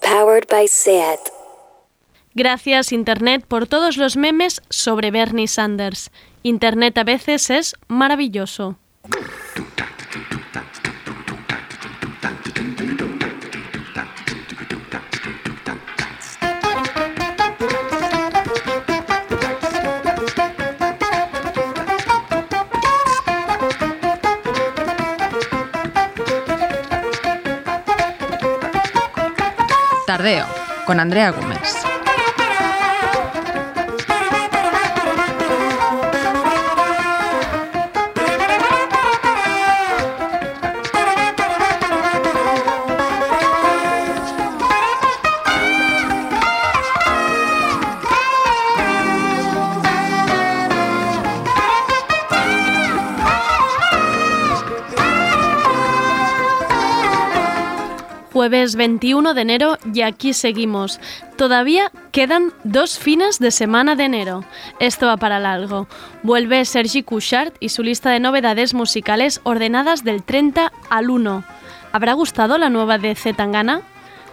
Powered by. Gracias Internet por todos los memes sobre Bernie Sanders. Internet a veces es maravilloso. Con Andrea Gómez. Jueves 21 de enero y aquí seguimos. Todavía quedan dos fines de semana de enero. Esto va para largo. Vuelve Sergi Couchard y su lista de novedades musicales ordenadas del 30 al 1. ¿Habrá gustado la nueva de Zetangana?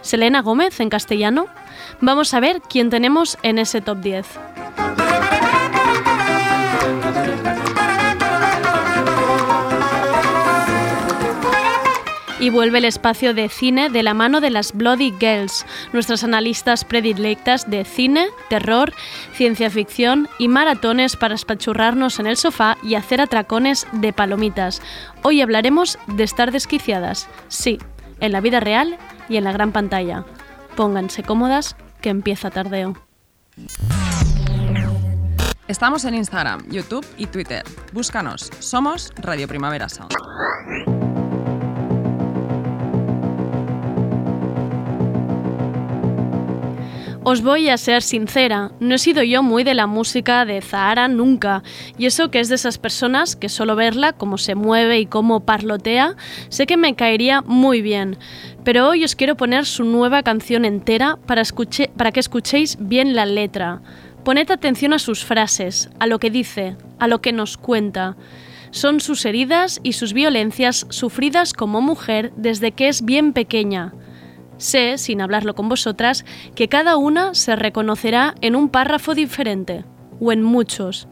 ¿Selena Gómez en castellano? Vamos a ver quién tenemos en ese top 10. Y vuelve el espacio de cine de la mano de las Bloody Girls, nuestras analistas predilectas de cine, terror, ciencia ficción y maratones para espachurrarnos en el sofá y hacer atracones de palomitas. Hoy hablaremos de estar desquiciadas, sí, en la vida real y en la gran pantalla. Pónganse cómodas, que empieza tardeo. Estamos en Instagram, YouTube y Twitter. Búscanos. Somos Radio Primavera Sound. Os voy a ser sincera, no he sido yo muy de la música de Zahara nunca, y eso que es de esas personas que solo verla, cómo se mueve y cómo parlotea, sé que me caería muy bien. Pero hoy os quiero poner su nueva canción entera para, para que escuchéis bien la letra. Poned atención a sus frases, a lo que dice, a lo que nos cuenta. Son sus heridas y sus violencias sufridas como mujer desde que es bien pequeña. Sé, sin hablarlo con vosotras, que cada una se reconocerá en un párrafo diferente, o en muchos.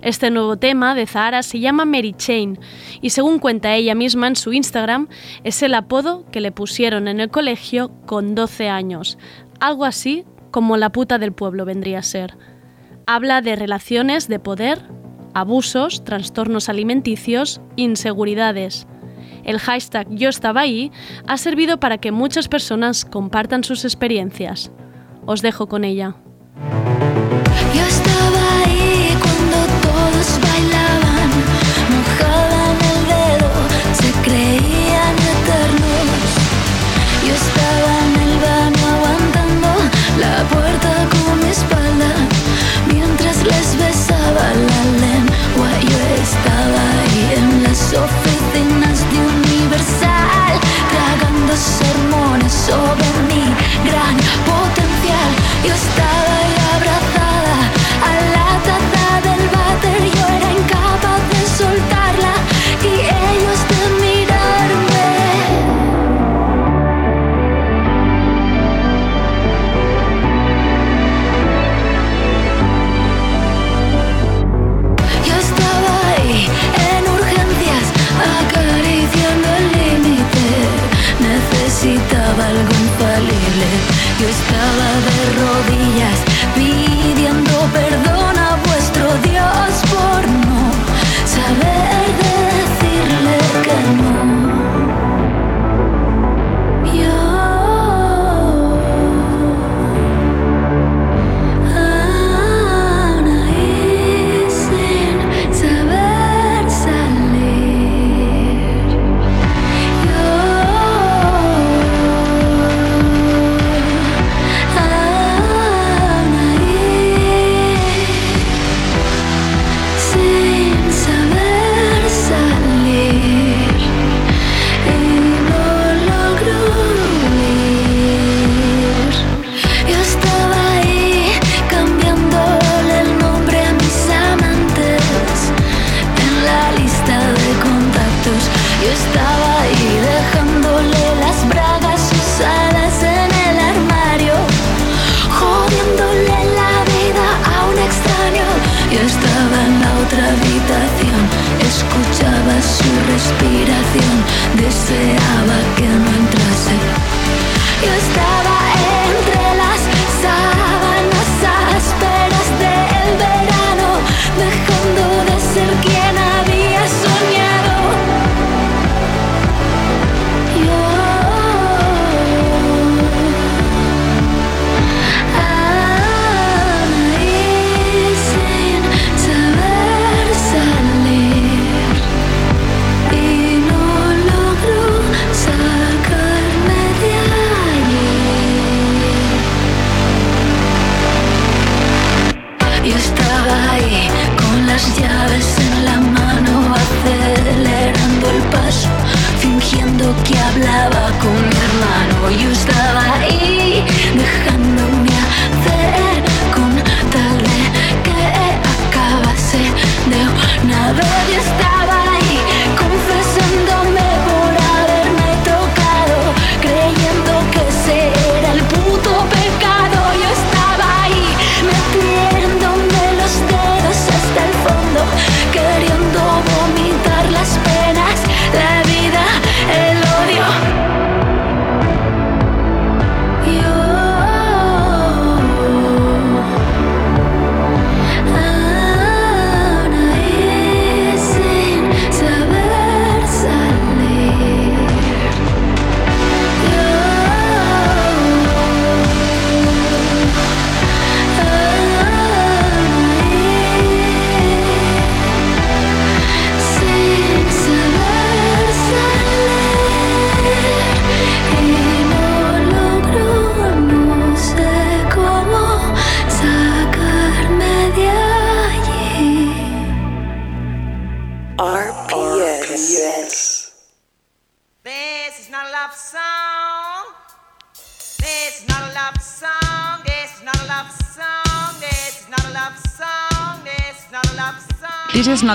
Este nuevo tema de Zahara se llama Mary Chain y según cuenta ella misma en su Instagram, es el apodo que le pusieron en el colegio con 12 años, algo así como la puta del pueblo vendría a ser. Habla de relaciones de poder, abusos, trastornos alimenticios, inseguridades. El hashtag Yo estaba ahí ha servido para que muchas personas compartan sus experiencias. Os dejo con ella. Yo estaba ahí cuando todos bailaban, mojaban el dedo, se creían eternos. Yo estaba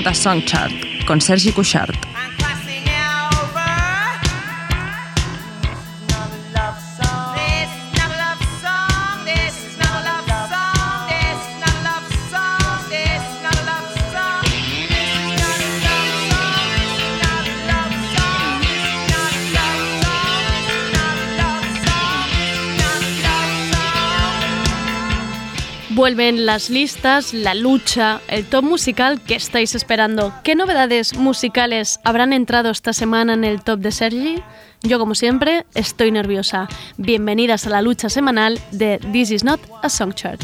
Sonata Songchart, con Sergi Cuixart. Vuelven las listas, la lucha, el top musical que estáis esperando. ¿Qué novedades musicales habrán entrado esta semana en el top de Sergi? Yo, como siempre, estoy nerviosa. Bienvenidas a la lucha semanal de This Is Not a Song Chart.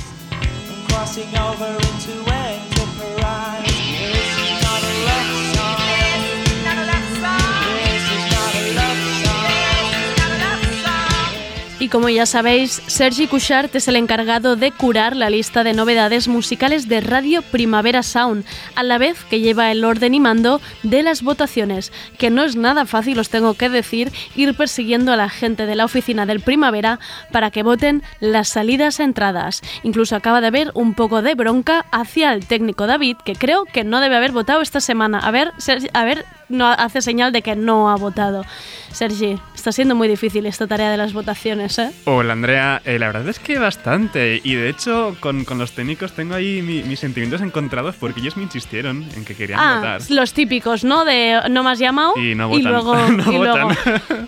Y como ya sabéis, Sergi Cushart es el encargado de curar la lista de novedades musicales de Radio Primavera Sound, a la vez que lleva el orden y mando de las votaciones, que no es nada fácil, os tengo que decir, ir persiguiendo a la gente de la oficina del Primavera para que voten las salidas a entradas. Incluso acaba de haber un poco de bronca hacia el técnico David, que creo que no debe haber votado esta semana. A ver, Sergi- a ver, no hace señal de que no ha votado. Sergi, está siendo muy difícil esta tarea de las votaciones, ¿eh? Hola Andrea, Eh, la verdad es que bastante. Y de hecho, con, con los técnicos tengo ahí mi- mis sentimientos encontrados porque ellos me insistieron en que querían Ah, votar. los típicos, ¿no? De no me has llamado Y no votan. luego, No y luego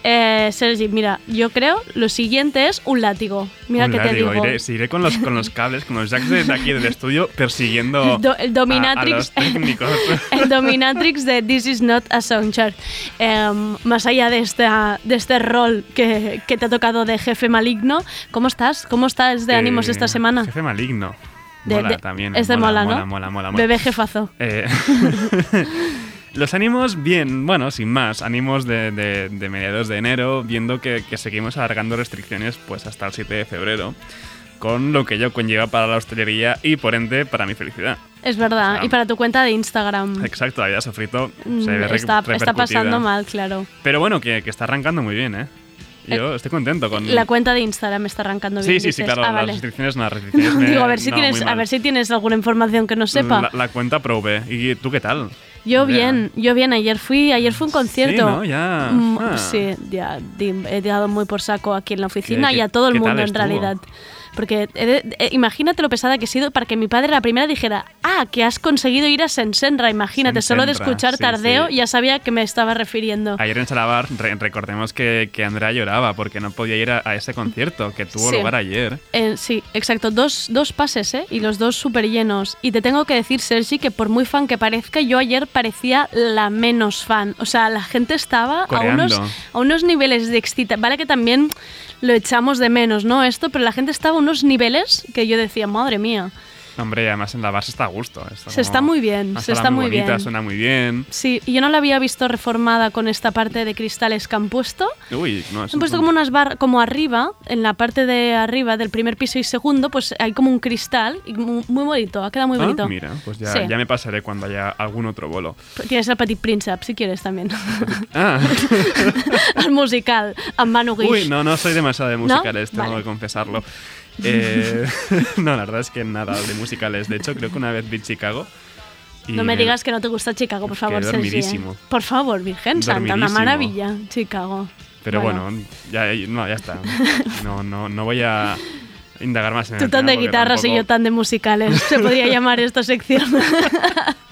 eh, Sergi, mira, yo creo lo siguiente es un látigo. Mira Un que te látigo, digo. Iré, sí, iré con los, con los cables, con los jacks de, aquí del estudio persiguiendo El do- el a- dominatrix. A, los técnicos. El dominatrix de This is not a song chart. Em, más allá de, esta, de este rol que, que te ha tocado de jefe maligno, ¿cómo estás? ¿Cómo estás de ánimos Eh, esta semana? Jefe maligno. De- mola de- también. Este mola, mola, ¿no? Mola, mola, mola. Bebé jefazo. Eh, Los ánimos, bien, bueno, sin más. Ánimos de, de- de mediados de enero, viendo que, que seguimos alargando restricciones pues hasta el 7 de febrero, con lo que ello conlleva para la hostelería y por ende para mi felicidad. Es verdad. O sea, y para tu cuenta de Instagram. Exacto, la vida sofrito mm, se re- está, está pasando mal, claro. Pero bueno, que, que está arrancando muy bien, ¿eh? Yo estoy contento con... La cuenta de Instagram está arrancando bien. Sí, sí, sí, claro, Ah, las vale. restricciones no, las restricciones me- Digo, a ver, si no, tienes, a ver si tienes alguna información que no sepa. La, la cuenta Probe. ¿Y tú qué tal? Yo bien, yo bien. Ayer fui, ayer fue un concierto. Sí, ¿no? Ya. Mm, Ah. Sí, ya he dado muy por saco aquí en la oficina ¿Qué- y a todo el mundo en estuvo? Porque de- eh, imagínate lo pesada que he sido para que mi padre la primera dijera, ah, que has conseguido ir a Sensenra. Imagínate, solo de escuchar sí, tardeo sí. ya sabía que me estaba refiriendo. Ayer en Salabar, re- recordemos que, que Andrea lloraba porque no podía ir a, a ese concierto que tuvo Sí. lugar ayer. Eh, sí, exacto. Dos, dos pases, ¿eh? Y los dos súper llenos. Y te tengo que decir, Sergi, que por muy fan que parezca, yo ayer parecía la menos fan. O sea, la gente estaba a unos, a unos niveles de excitación. Vale que también lo echamos de menos, ¿no? Esto, pero la gente estaba a unos niveles que yo decía, madre mía. Hombre, y además en la base está a gusto. Está Se está muy bien, se está muy bonita, bien. Suena muy bien. Sí, y yo no la había visto reformada con esta parte de cristales que han puesto. Uy, no, es Han puesto como unas barras, como arriba, en la parte de arriba del primer piso y segundo, pues hay como un cristal, y muy, muy bonito, ha quedado muy Ah, bonito. mira, pues ya, Sí. ya me pasaré cuando haya algún otro bolo. Tienes el Petit Príncipe, si quieres también. Ah, el musical, amb Manu Guix. uy, no, no soy demasiado de ¿No? musicales, tengo Vale. que confesarlo. Eh, no, la verdad es que nada de musicales. De hecho, creo que una vez vi Chicago. y No me digas que no te gusta Chicago, por favor, Sergi, ¿eh? Por favor, Virgen Santa, una maravilla, Chicago. Pero bueno, ya, no, ya está. No, no, no voy a indagar más en Tú el tan tema de guitarras y tampoco- yo tan de musicales. Se podría llamar esta sección.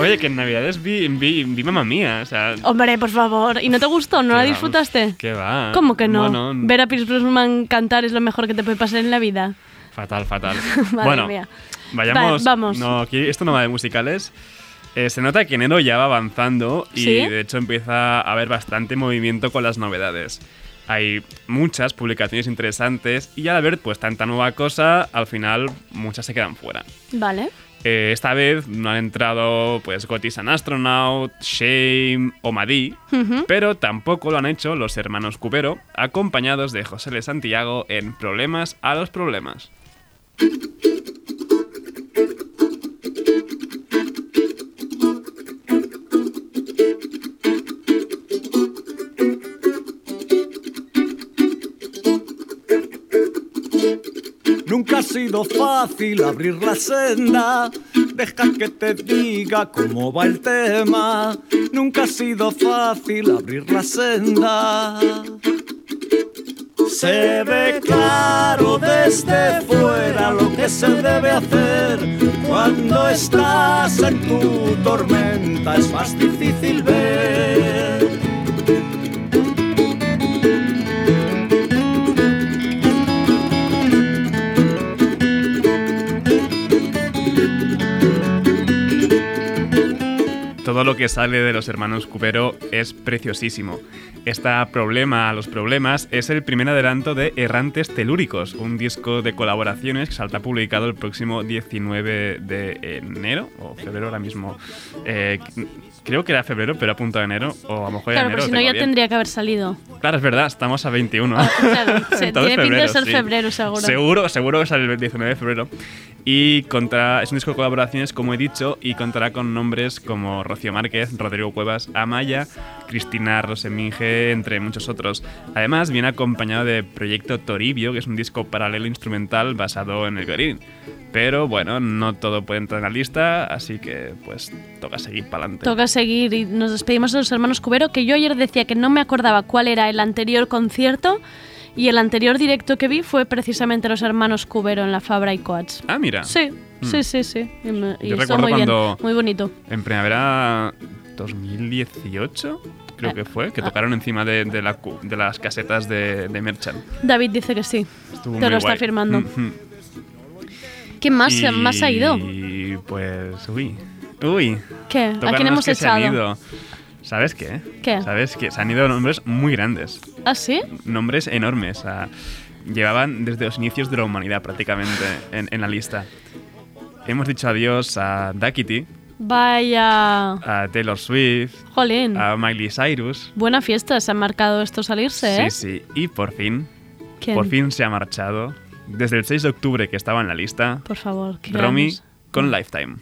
Oye, que en Navidades vi, vi, vi Mamma Mía, o sea... Hombre, por favor. ¿Y no te gustó? ¿No ¿qué la disfrutaste? ¿Qué va? ¿Cómo que no? Bueno, Ver a Pierce Brosnan cantar es lo mejor que te puede pasar en la vida. fatal, fatal. Madre bueno, mía. vayamos... Va- vamos. No, aquí esto no va de musicales. Eh, se nota que enero ya va avanzando y ¿Sí? de hecho empieza a haber bastante movimiento con las novedades. Hay muchas publicaciones interesantes y al ver pues tanta nueva cosa, al final muchas se quedan fuera. Vale. Eh, esta vez no han entrado pues Gotis an Astronaut, Shame o Madí, pero tampoco lo han hecho los hermanos Cubero, acompañados de José L. Santiago en Problemas a los Problemas. Nunca ha sido fácil abrir la senda. Deja que te diga cómo va el tema. Nunca ha sido fácil abrir la senda. Se ve claro desde fuera lo que se debe hacer cuando estás en tu tormenta. Es más difícil ver. Todo lo que sale de los hermanos Cubero es preciosísimo. Esta Problema a los Problemas es el primer adelanto de Errantes Telúricos, un disco de colaboraciones que saldrá publicado el próximo 19 de enero o febrero ahora mismo. Eh, creo que era febrero, pero a punto de enero, o a lo mejor era Claro, enero. pero si no ya bien. tendría que haber salido. Claro, es verdad, estamos a 21. Ah, claro, se- tiene pinta de ser sí. febrero, seguro. Seguro, seguro que sale el 19 de febrero. Y contra, es un disco de colaboraciones, como he dicho, y contará con nombres como Rocío Márquez, Rodrigo Cuevas, Amaya, Cristina Roseminge, entre muchos otros. Además, viene acompañado de Proyecto Toribio, que es un disco paralelo instrumental basado en el violín. Pero bueno, no todo puede entrar en la lista, así que pues toca seguir para adelante. Toca seguir y nos despedimos de los hermanos Cubero, que yo ayer decía que no me acordaba cuál era el anterior concierto y el anterior directo que vi fue precisamente los hermanos Cubero en la Fabra y Coats. Ah, mira. Sí, Mm. sí, sí, sí. Y, y Yo recuerdo muy bien, cuando- muy bonito. En primavera 2018, creo Eh, que fue, que ah. tocaron encima de, de la de las casetas de, de Merchant. David dice que sí. Estuvo Te lo está guay. firmando. ¿Quién más, más ha ido? Y pues, uy, uy. ¿Qué? ¿A quién hemos echado? ¿Sabes qué? ¿Qué? ¿Sabes qué? Se han ido nombres muy grandes, ¿Ah, sí? nombres enormes. llevaban desde los inicios de la humanidad prácticamente en, en la lista. Hemos dicho adiós a Duckity, Vaya. a Taylor Swift, Jolín. a Miley Cyrus. Buena fiesta, se han marcado esto salirse, ¿eh? Sí, sí. Y por fin, ¿Quién? por fin se ha marchado. Desde el 6 de octubre que estaba en la lista, Por favor, que Romy con Lifetime.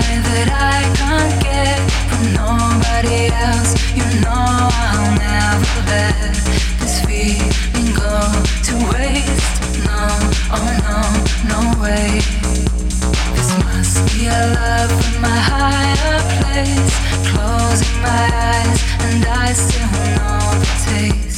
That I can't get from nobody else. You know I'll never let this feeling go to waste. No, oh no, no way. This must be a love from a higher place. Closing my eyes and I still know the taste.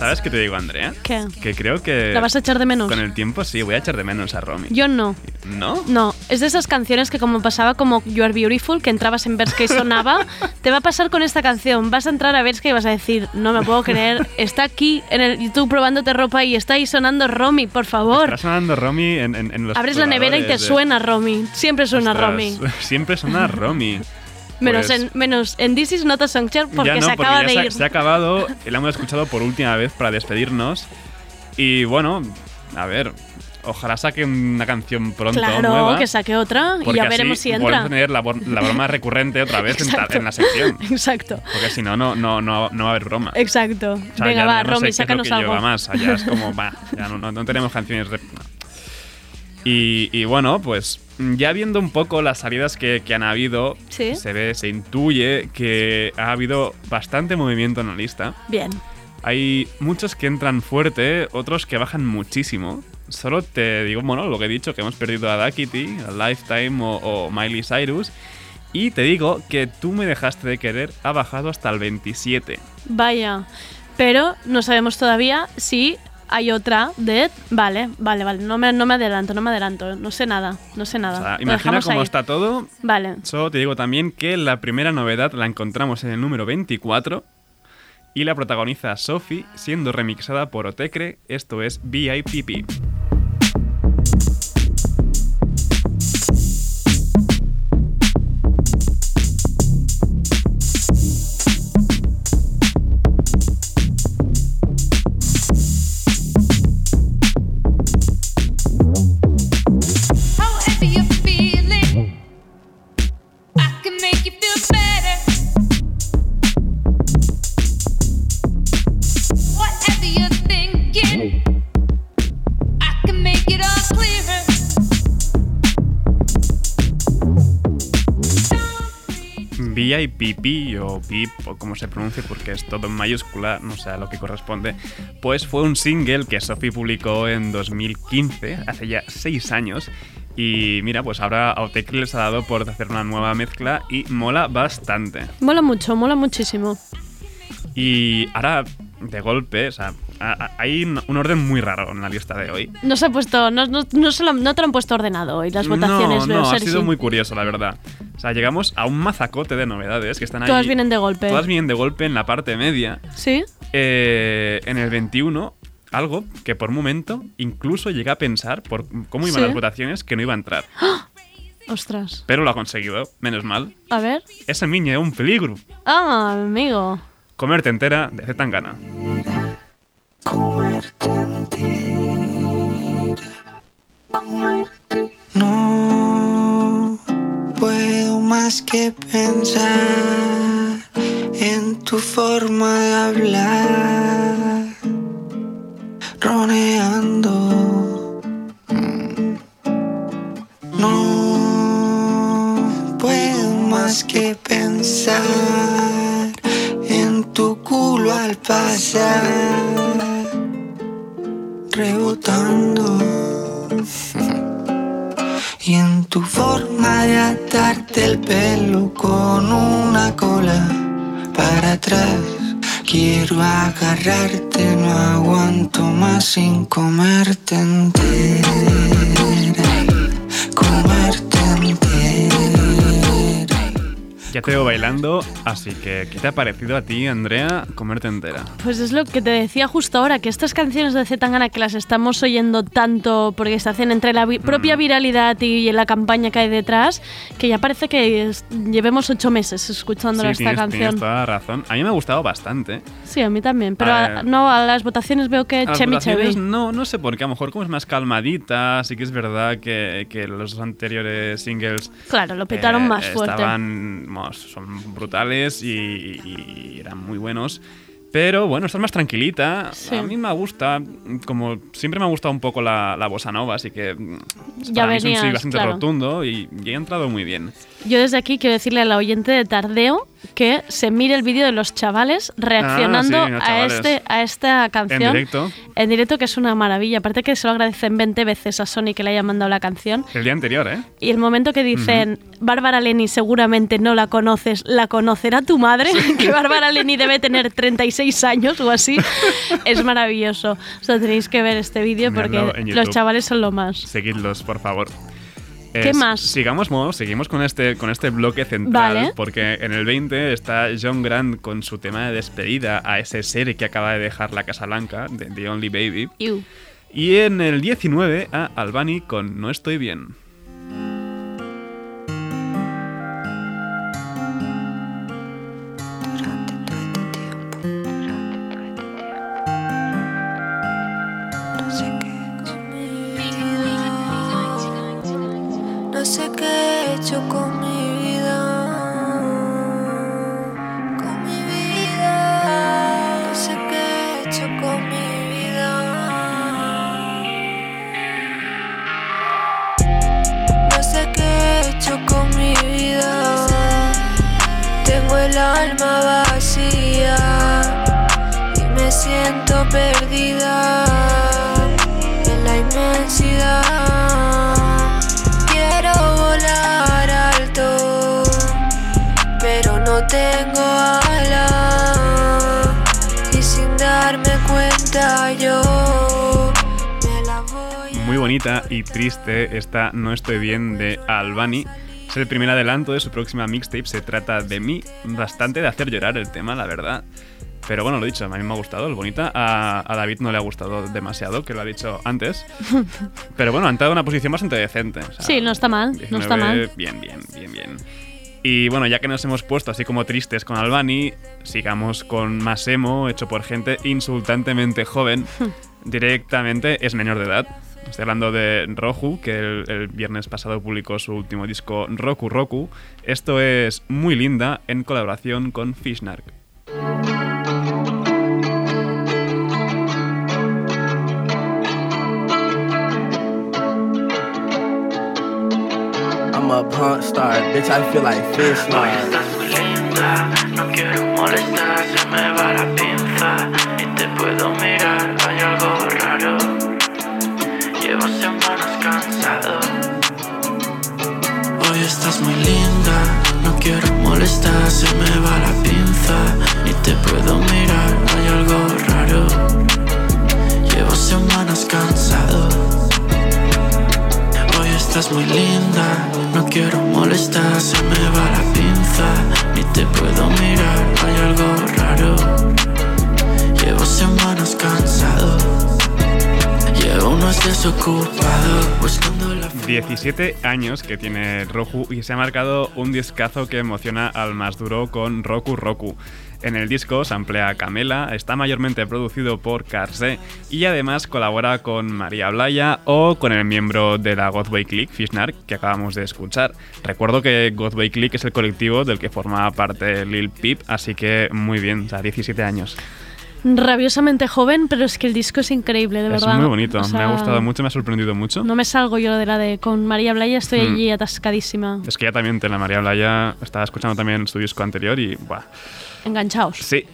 ¿Sabes qué te digo, Andrea? ¿Qué? Que creo que ¿La vas a echar de menos? con el tiempo sí, voy a echar de menos a Romy. Yo no. ¿No? No, es de esas canciones que como pasaba como You Are Beautiful, que entrabas en Versca y sonaba, te va a pasar con esta canción. Vas a entrar a Versca y vas a decir, no me puedo creer, está aquí en el YouTube probándote ropa y está ahí sonando Romy, por favor. Está sonando Romy en, en, en los Abres la nevera y te de- suena Romy. Siempre suena Ostras, Romy. Siempre suena Romy. Menos, Pues- en, menos en This is not a song porque no, se porque acaba ya de se, ir. se ha acabado, la hemos escuchado por última vez para despedirnos. Y bueno, a ver, ojalá saque una canción pronto Claro, nueva. que saque otra y porque ya así veremos si volvemos entra. a tener la, la broma recurrente otra vez en, en la sección. Exacto, Porque si no, no, no, no, no va a haber broma. exacto. O sea, Venga, ya- va, ya no Romy, sácanos algo. más. Ya es como, va, ya no, no- no tenemos canciones. Y, y bueno, pues ya viendo un poco las salidas que, que han habido, Sí. se ve, se intuye que ha habido bastante movimiento en la lista. Bien. Hay muchos que entran fuerte, otros que bajan muchísimo. Solo te digo, bueno, lo que he dicho, que hemos perdido a Duckity, a Lifetime o, o Miley Cyrus. Y te digo que tú me dejaste de querer ha bajado hasta el 27. Vaya. Pero no sabemos todavía si hay otra de... Vale, vale, vale. No me, no me adelanto, no me adelanto. No sé nada, no sé nada. O sea, Lo imagina cómo ahí. está todo. Vale. Solo te digo también que la primera novedad la encontramos en el número 24 y la protagoniza Sophie siendo remixada por Otecre, esto es BIPP. VIPP o PIP o como se pronuncia porque es todo en mayúscula, no sé a lo que corresponde, pues fue un single que Sophie publicó en 2015, hace ya seis años. Y mira, pues ahora Autechre les ha dado por hacer una nueva mezcla y mola bastante. Mola mucho, mola muchísimo. Y ahora, de golpe, o sea, hay un orden muy raro en la lista de hoy. No se ha puesto, no, no, no, se lo- no te lo han puesto ordenado hoy, las votaciones, no, no, ha sido muy curioso, la verdad. O sea, llegamos a un mazacote de novedades que están ahí. Todas vienen de golpe. Todas vienen de golpe en la parte media. ¿Sí? Eh, en el 21, algo que por un momento incluso llegué a pensar, por cómo iban Sí. las votaciones, que no iba a entrar. Ostras. Pero lo ha conseguido, menos mal. A ver. Esa niña es un peligro. Ah, amigo. Comerte entera de Zetangana. No puedo más que pensar en tu forma de hablar, roneando. No puedo más que pensar al pasar, rebotando. Y en tu forma de atarte el pelo con una cola para atrás. Quiero agarrarte, no aguanto más sin comerte entera. Comerte Ya te veo bailando, así que ¿qué te ha parecido a ti, Andrea, comerte entera? Pues es lo que te decía justo ahora, que estas canciones de Zetangana que las estamos oyendo tanto porque se hacen entre la vi- Mm. propia viralidad y la campaña que hay detrás, que ya parece que llevemos ocho meses escuchándola sí, esta tienes, canción. tienes toda la razón. A mí me ha gustado bastante. Sí, a mí también, pero A a, no, a las votaciones veo que A las chemi votaciones chemi. no, no sé por qué, a lo mejor como es más calmadita, sí que es verdad que, que los anteriores singles Claro, lo petaron eh, más fuerte. Estaban, vamos, son brutales y, y eran muy buenos. Pero bueno, esta es más tranquilita. Sí. A mí me gusta, como siempre me ha gustado un poco la, la bossa nova, así que mm, Ya para mí es un sí venías, bastante claro. rotundo y, y ha entrado muy bien. Yo desde aquí quiero decirle a la oyente de Tardeo que se mire el vídeo de los chavales reaccionando Ah, sí, los a, este, a esta canción. En directo, En directo, que es una maravilla. Aparte que se lo agradecen 20 veces a Sony que le haya mandado la canción. el día anterior, ¿eh? Y el momento que dicen, Bárbara Leni seguramente no la conoces, ¿la conocerá tu madre? que Bárbara Leni debe tener 36 años o así. es maravilloso. O sea, tenéis que ver este vídeo porque los chavales son lo más. Seguidlos, por favor. ¿Qué Es- más? Sigamos, mo- seguimos con este, con este bloque central, Vale. porque en el 20 está John Grant con su tema de despedida a ese ser que acaba de dejar la Casa Blanca, de The Only Baby. Y en el 19 a Albany con No estoy bien. Bonita y triste esta No estoy bien de Albany. Es el primer adelanto de su próxima mixtape. Se trata de mí. Bastante de hacer llorar el tema, la verdad. Pero bueno, lo dicho, a mí me ha gustado, el bonita. A, a David no le ha gustado demasiado, que lo ha dicho antes. Pero bueno, ha entrado en una posición bastante decente. o sea, Sí, no está mal, no está 19, mal. Bien, bien, bien, bien. Y bueno, ya que nos hemos puesto así como tristes con Albany, sigamos con más emo, hecho por gente insultantemente joven. Directamente es menor de edad. Estoy hablando de Roju, que el, el viernes pasado publicó su último disco Roku Roku. Esto es muy linda en colaboración con Fishnark. I'm a punk star, bitch. I feel like fish now. linda, no quiero molestar, se me va la se me va la pinza y te puedo mirar, hay algo raro. Llevo semanas cansado. Hoy estás muy linda, no quiero molestar, se me va la pinza y te puedo mirar, hay algo raro. Llevo semanas cansado. Llevo unos desocupado buscando la 17 años que tiene Roku y se ha marcado un discazo que emociona al más duro con Roku Roku. En el disco se emplea Camela, está mayormente producido por Carse y además colabora con María Blaya o con el miembro de la Godway Click, Fishnar, que acabamos de escuchar. Recuerdo que Godway Click es el colectivo del que forma parte Lil Peep, así que muy bien, o sea, 17 años. Rabiosamente joven, pero es que el disco es increíble, de es verdad. muy bonito, O me ha gustado mucho, me ha sorprendido mucho. No me salgo yo de la de con María Blaya, estoy Mm. allí atascadísima. Es que ya también, la María Blaya, estaba escuchando también su disco anterior y, buah, Enganchaos. Sí.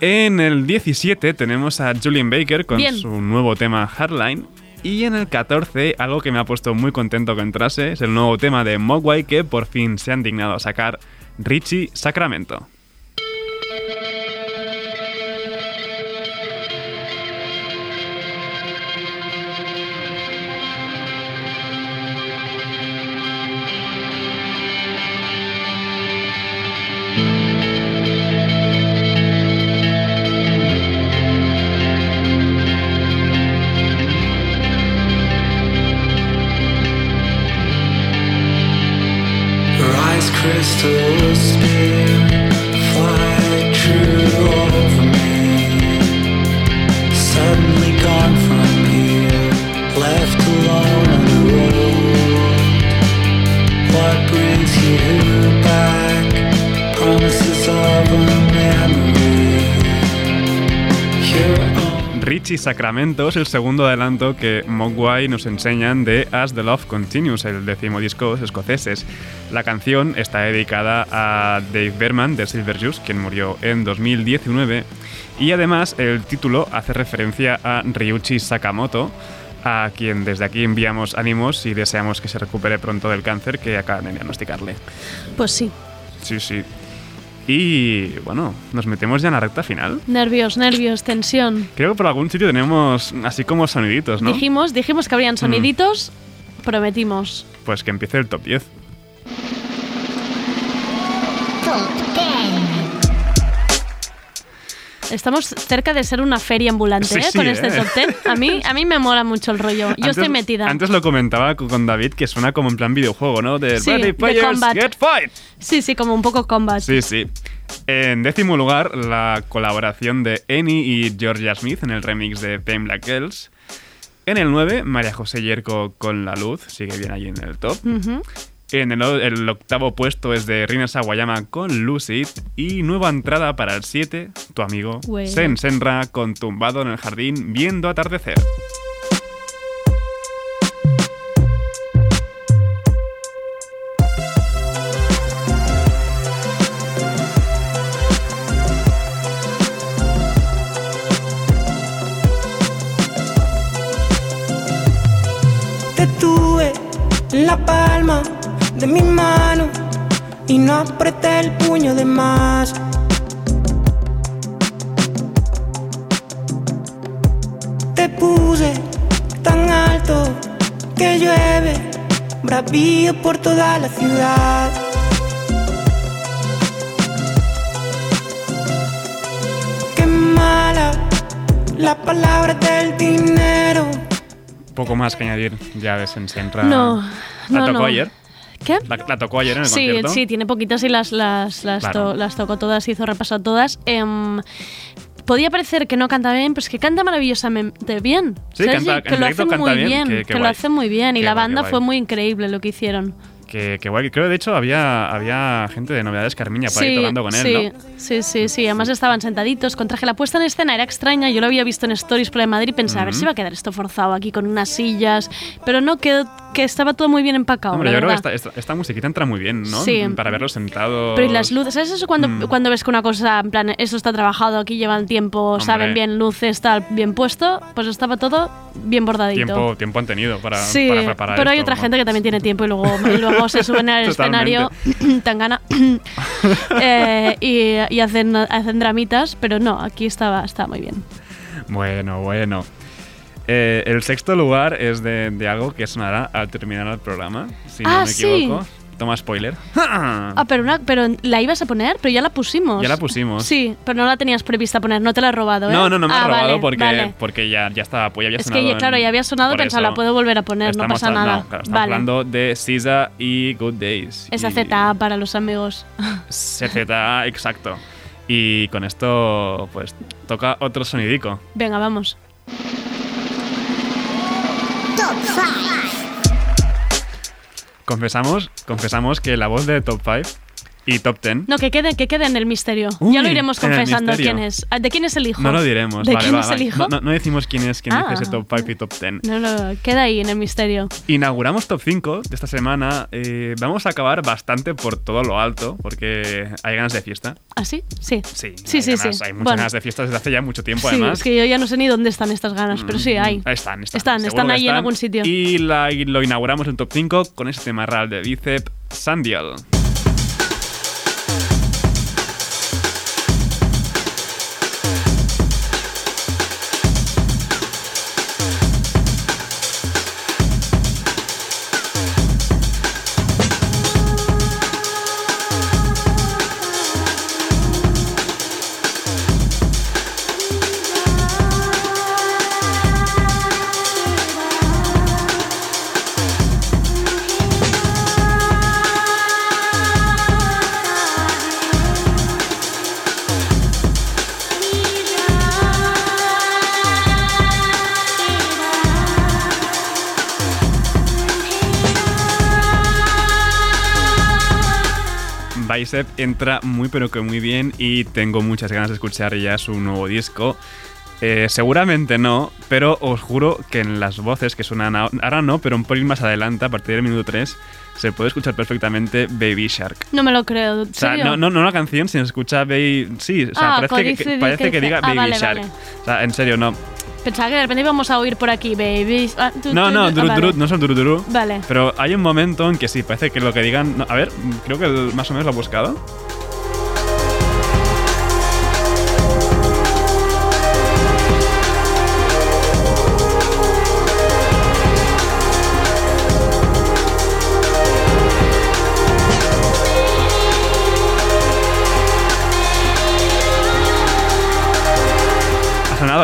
En el 17 tenemos a Julian Baker con Bien. su nuevo tema Hardline. Y en el 14, algo que me ha puesto muy contento que entrase, es el nuevo tema de Mogwai que por fin se han dignado a sacar, Richie Sacramento. Richie Sacramento es el segundo adelanto que Mogwai nos enseñan de As the Love Continues, el décimo disco de los escoceses. La canción está dedicada a Dave Berman de Silver Juice, quien murió en 2019, y además el título hace referencia a Ryuichi Sakamoto, a quien desde aquí enviamos ánimos y deseamos que se recupere pronto del cáncer que acaban de diagnosticarle. Pues sí. Sí, sí. Y bueno, nos metemos ya en la recta final. Nervios, nervios, tensión. Creo que por algún sitio tenemos así como soniditos, ¿no? Dijimos, dijimos que habrían Mm. soniditos, prometimos. Pues que empiece el top 10. Estamos cerca de ser una feria ambulante Sí, ¿eh? sí, con ¿eh? este top 10. A mí, a mí me mola mucho el rollo. Yo Antes- estoy metida. Antes lo comentaba co- con David que suena como en plan videojuego, ¿no? De Ready Players. Get Fight. Sí, sí, como un poco combat. Sí, sí. En décimo lugar, la colaboración de Eni y Georgia Smith en el remix de Pain Black Girls. En el 9, María José Yerko con La Luz, sigue bien allí en el top. Ujú. En el, octavo puesto es de Rina Sawayama con Lucid. Y nueva entrada para el 7, tu amigo Bueno. Sen Senra con Tumbado en el jardín viendo atardecer. Te tuve en la palma de mi mano y no apreté el puño de más. Te puse tan alto que llueve, bravío por toda la ciudad. Qué mala la palabra del dinero. Poco más que añadir ya de Sen Senra. No, ¿La no, tocó no. ayer? ¿Qué? ¿La, la tocó ayer en el Sí, concierto? sí, tiene poquitas y las, las, las, Claro. to- las tocó todas, hizo repaso a todas. Em, podía parecer que no canta bien, pero es que canta maravillosamente bien. Sí, canta- que lo hacen muy bien, que- lo hacen muy bien. Y la banda fue muy increíble lo que hicieron. Que, que guay. Creo que de hecho había, había gente de Novedades Carmiña por ahí tocando con él, sí, ¿no? sí, sí, sí. Además estaban sentaditos con traje. La puesta en escena era extraña. Yo lo había visto en stories por en Madrid y pensaba, a ver si va a quedar esto forzado aquí con unas sillas. Pero no quedó, que estaba todo muy bien empacado. Hombre, yo creo que esta, esta, esta musiquita entra muy bien, ¿no? Sí. Para verlo sentado. Pero y las luces, ¿sabes eso cuando, Mm. cuando ves que una cosa, en plan, esto está trabajado, aquí llevan tiempo, saben bien luces, está bien puesto? Pues estaba todo bien bordadito. Tiempo, tiempo han tenido para, Sí, para preparar pero hay esto, otra ¿no? gente que también tiene tiempo y luego, y luego se suben al escenario tan gana eh, y, y hacen, hacen dramitas, pero no, aquí estaba, estaba muy bien. Bueno, bueno. Eh, el sexto lugar es de, de algo que sonará al terminar el programa, si no Ah, me sí. Toma spoiler. Ah, pero, una, pero la ibas a poner, pero ya la pusimos. Ya la pusimos. Sí, pero no la tenías prevista poner, no te la he robado, ¿eh? No, no, no me Ah, ha robado vale, porque, vale. porque ya, ya estaba, pues ya había Es sonado que, claro, ya había sonado, pensaba, la puedo volver a poner, no pasa nada. No, claro, estamos vale. hablando de SZA y Good Days. Esa Y- Z para los amigos. CZ, exacto. Y con esto, pues, toca otro sonidico. Venga, vamos. Confesamos, confesamos que la voz de Top 5 y Top 10 No, que quede, que quede en el misterio. Uy, ya lo iremos confesando quién es. Ah, ¿De quién es el hijo? no lo diremos. ¿De vale, quién va, es el hijo? No, decimos quién es quién Ah. dice ese Top 5 y Top 10. No, no, queda ahí en el misterio. Inauguramos Top 5 de esta semana. Eh, vamos a acabar bastante por todo lo alto, porque hay ganas de fiesta. ¿Ah, sí? Sí. Sí, sí, hay sí. ganas- sí. Hay muchas Bueno, ganas de fiesta desde hace ya mucho tiempo, sí, además. es que yo ya no sé ni dónde están estas ganas, pero sí, hay. Ahí están, están. Están, están ahí en algún sitio. Y, la- y lo inauguramos en Top 5 con este tema real de Bicep, Sandial. Bicep entra muy pero que muy bien y tengo muchas ganas de escuchar ya su nuevo disco. Eh, seguramente no, pero os juro que en las voces que suenan ahora no, pero un pelín más adelante, a partir del minuto 3, se puede escuchar perfectamente Baby Shark. No me lo creo. ¿en O sea, serio? no, no, no una canción, sino se escucha Baby... Sí, o sea, Ah, parece, que, que- parece que diga ah, Baby vale, Shark. vale. O sea, en serio, no. Pensaba que de repente íbamos a oír por aquí, baby. Ah, tu, No, tu, no, duru, ah, duru, vale. no son duruduru. Vale. Pero hay un momento en que sí, parece que lo que digan... no, a ver, creo que el- más o menos lo he buscado.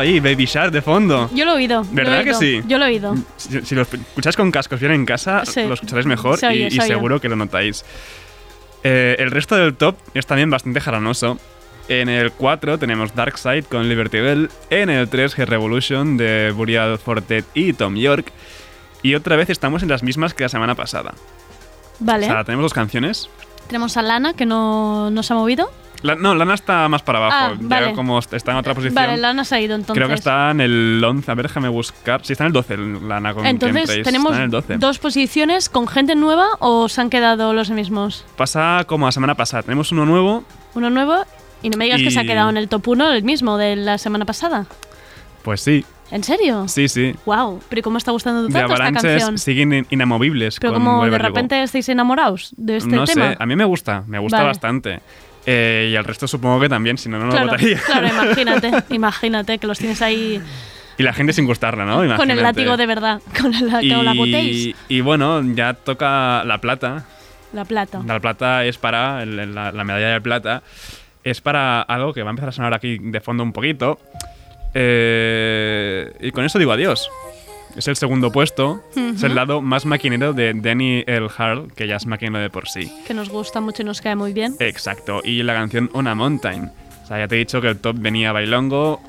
Ahí, Baby Shark de fondo. Yo lo he oído. he ¿Verdad que sí? Yo lo he oído. Si, si lo escucháis con cascos bien en casa, Sí. lo escucharéis mejor Se oye, y, se y oye. seguro que lo notáis. Eh, el resto del top es también bastante jaranoso. En el 4 tenemos Darkseid con Liberty Bell. En el 3 G Revolution de Burial Fortet y Tom York. Y otra vez estamos en las mismas que la semana pasada. Vale. O sea, tenemos dos canciones. Tenemos a Lana, que no, no se ha movido. La- no, Lana está más para abajo. Ah, Ya vale. como está en otra posición. Vale, Lana se ha ido entonces. Creo que está en el 11. A ver, déjame buscar. Sí, está en el 12, Lana con Entonces, Gamepraise. ¿tenemos en el 12. dos posiciones con gente nueva o se han quedado los mismos? Pasa como la semana pasada. Tenemos uno nuevo. Uno nuevo y no me digas que se ha quedado en el top 1 el mismo de la semana pasada. Pues sí, ¿En serio? sí, sí. Wow, pero ¿y ¿cómo está gustando De tanto esta canción? Avalanches siguen in- inamovibles Pero como de repente estáis enamorados de este no tema. sé, a mí me gusta, me gusta Vale. bastante. Eh, y al resto supongo que también, si no, no lo claro, votaría. claro, imagínate, imagínate que los tienes ahí y la gente sin gustarla, ¿no? con el látigo de verdad, con la, con la botéis, y, y bueno, ya toca la plata. la plata. La plata es para, el- la, la medalla de plata, es para algo que va a empezar a sonar aquí de fondo un poquito. Eh, y con eso digo adiós. Es el segundo puesto, es el lado más maquinero de Danny L. Harl, que ya es maquinero de por sí. Que nos gusta mucho y nos cae muy bien. Exacto, y la canción On a Mountain. O sea, ya te he dicho que el top venía bailongo,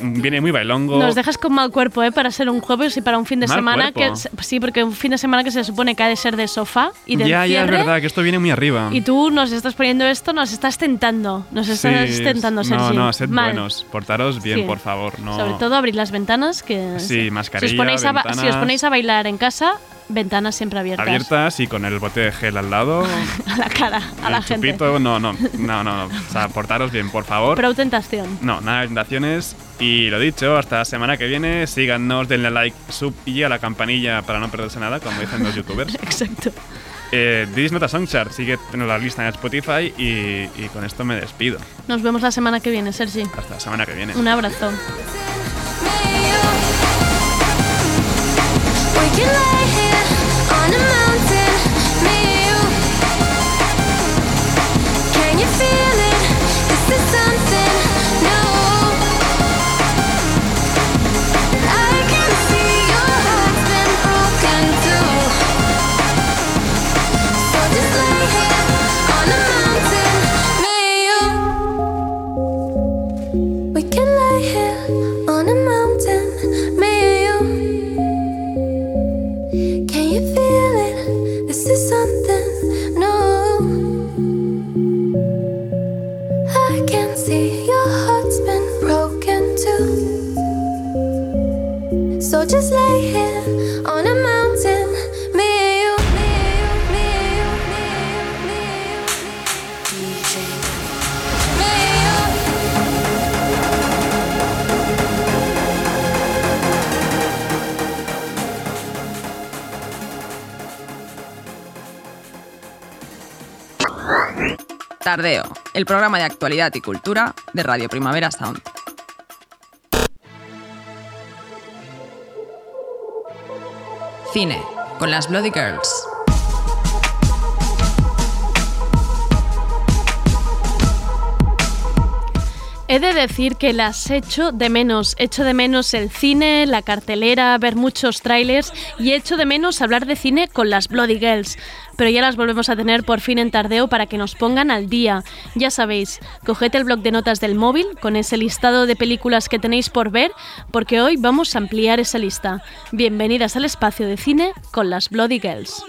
viene muy bailongo. Nos dejas con mal cuerpo, ¿eh? Para ser un jueves y para un fin de Mal semana cuerpo. que sí, porque un fin de semana que se supone que ha de ser de sofá y de ya, ya, es encierre, verdad, que esto viene muy arriba. Y tú nos estás poniendo esto, nos estás tentando, nos estás Sí, tentando, Sergi. No, no, sed Mal. buenos, portaros bien, Sí. por favor. No. Sobre todo abrir las ventanas que Sí, mascarilla, si os, ponéis a, si os ponéis a bailar en casa, Ventanas siempre abiertas. abiertas y con el bote de gel al lado. A la cara, a la el gente. chupito, no, no, no, no, no. O sea, portaros bien, por favor. Pro tentación. No, nada de tentaciones. Y lo dicho, hasta la semana que viene. Síganos, denle like, sub y a la campanilla para no perderse nada, como dicen los youtubers. Exacto. Eh, This Nota Songchart, sigue en la lista en Spotify y, y con esto me despido. Nos vemos la semana que viene, Sergi. Hasta la semana que viene. Un abrazo. We can lay here Tardeo, el programa de actualidad y cultura de Radio Primavera Sound. Cine, con las Bloody Girls. He de decir que las echo de menos. Echo de menos el cine, la cartelera, ver muchos trailers y echo de menos hablar de cine con las Bloody Girls. Pero ya las volvemos a tener por fin en tardeo para que nos pongan al día. Ya sabéis, coged el blog de notas del móvil con ese listado de películas que tenéis por ver, porque hoy vamos a ampliar esa lista. Bienvenidas al espacio de cine con las Bloody Girls.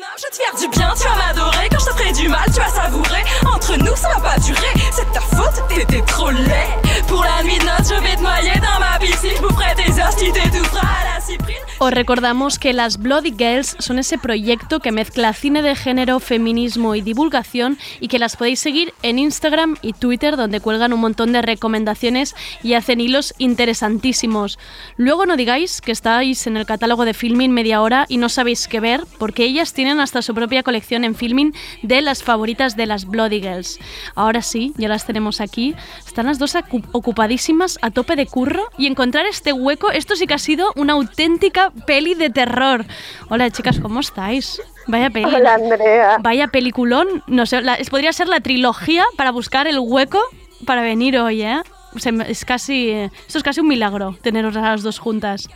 Pour la nuit de je vais te noyer dans ma piscine. Je vous ferai des hosties, t'étoufferas à la cyprine. Os recordamos que las Bloody Girls son ese proyecto que mezcla cine de género, feminismo y divulgación y que las podéis seguir en Instagram y Twitter donde cuelgan un montón de recomendaciones y hacen hilos interesantísimos. Luego no digáis que estáis en el catálogo de Filmin media hora y no sabéis qué ver porque ellas tienen hasta su propia colección en Filmin de las favoritas de las Bloody Girls. Ahora sí, ya las tenemos aquí. Están las dos ocupadísimas a tope de curro y encontrar este hueco, esto sí que ha sido una auténtica peli de terror. Hola chicas, ¿cómo estáis? Vaya peli. Hola, Andrea. Vaya peliculón. No sé, la- es- podría ser la trilogía para buscar el hueco para venir hoy, ¿eh? O sea, es casi, esto es casi un milagro teneros a las dos juntas.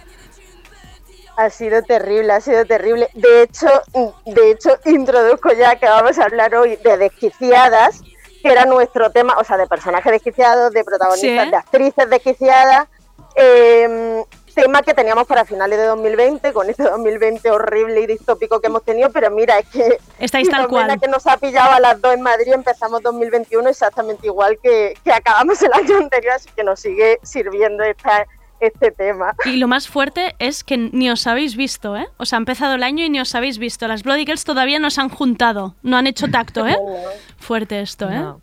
Ha sido terrible, ha sido terrible. De hecho, de hecho, introduzco ya que vamos a hablar hoy de desquiciadas, que era nuestro tema, o sea, de personajes desquiciados, de protagonistas, Sí. de actrices desquiciadas. eh, tema que teníamos para finales de 2020, con este 2020 horrible y distópico que hemos tenido, pero mira, es que Estáis tal cual. que nos ha pillado a las dos en Madrid, empezamos 2021 exactamente igual que, que acabamos el año anterior, así que nos sigue sirviendo esta, este tema. Y lo más fuerte es que ni os habéis visto, ¿eh? O sea, ha empezado el año y ni os habéis visto. Las Bloody Girls todavía no se han juntado, no han hecho tacto, ¿eh? Fuerte esto, ¿eh? No.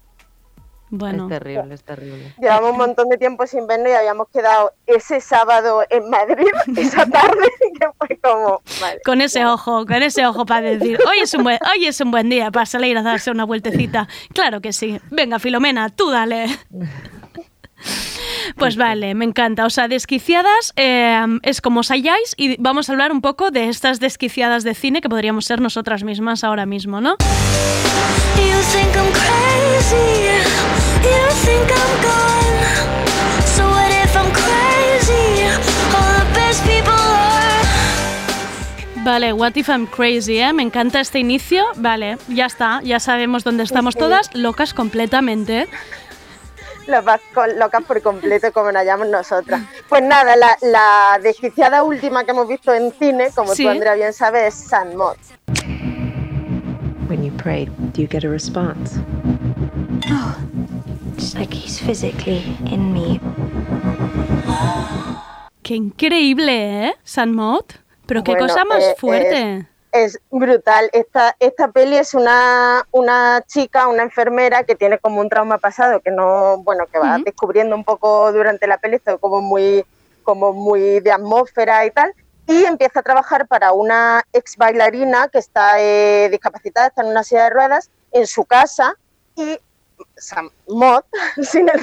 Bueno. Es terrible, es terrible. Llevamos un montón de tiempo sin vernos y habíamos quedado ese sábado en Madrid, esa tarde, que fue como... Vale. Con ese ojo, con ese ojo para decir, hoy es un buen, hoy es un buen día para salir a darse una vueltecita. Claro que sí. Venga, Filomena, tú dale. Pues vale, me encanta. O sea, desquiciadas eh, es como os halláis y vamos a hablar un poco de estas desquiciadas de cine que podríamos ser nosotras mismas ahora mismo, ¿no? You think I'm crazy. You think I'm gone. So what if I'm crazy? All the best people are. Vale, What If I'm Crazy, ¿eh? Me encanta este inicio. Vale, ya está, ya sabemos dónde estamos todas, locas completamente. Locas, con- locas por completo, como nos llamamos nosotras. Pues nada, la, la desquiciada última que hemos visto en cine, como Sí. tú, Andrea, bien sabes, es San Mod. When you pray, do you get a response? Oh, it's like he's physically in me. Qué increíble, ¿eh? San Mot. Pero qué Bueno, cosa más eh, fuerte. Es brutal. Esta, esta peli es una, una chica, una enfermera que tiene como un trauma pasado que no, bueno, que va descubriendo un poco durante la peli, esto como muy, como muy de atmósfera y tal. Y empieza a trabajar para una ex bailarina que está eh, discapacitada, está en una silla de ruedas, en su casa. Y Sam Mod, sin el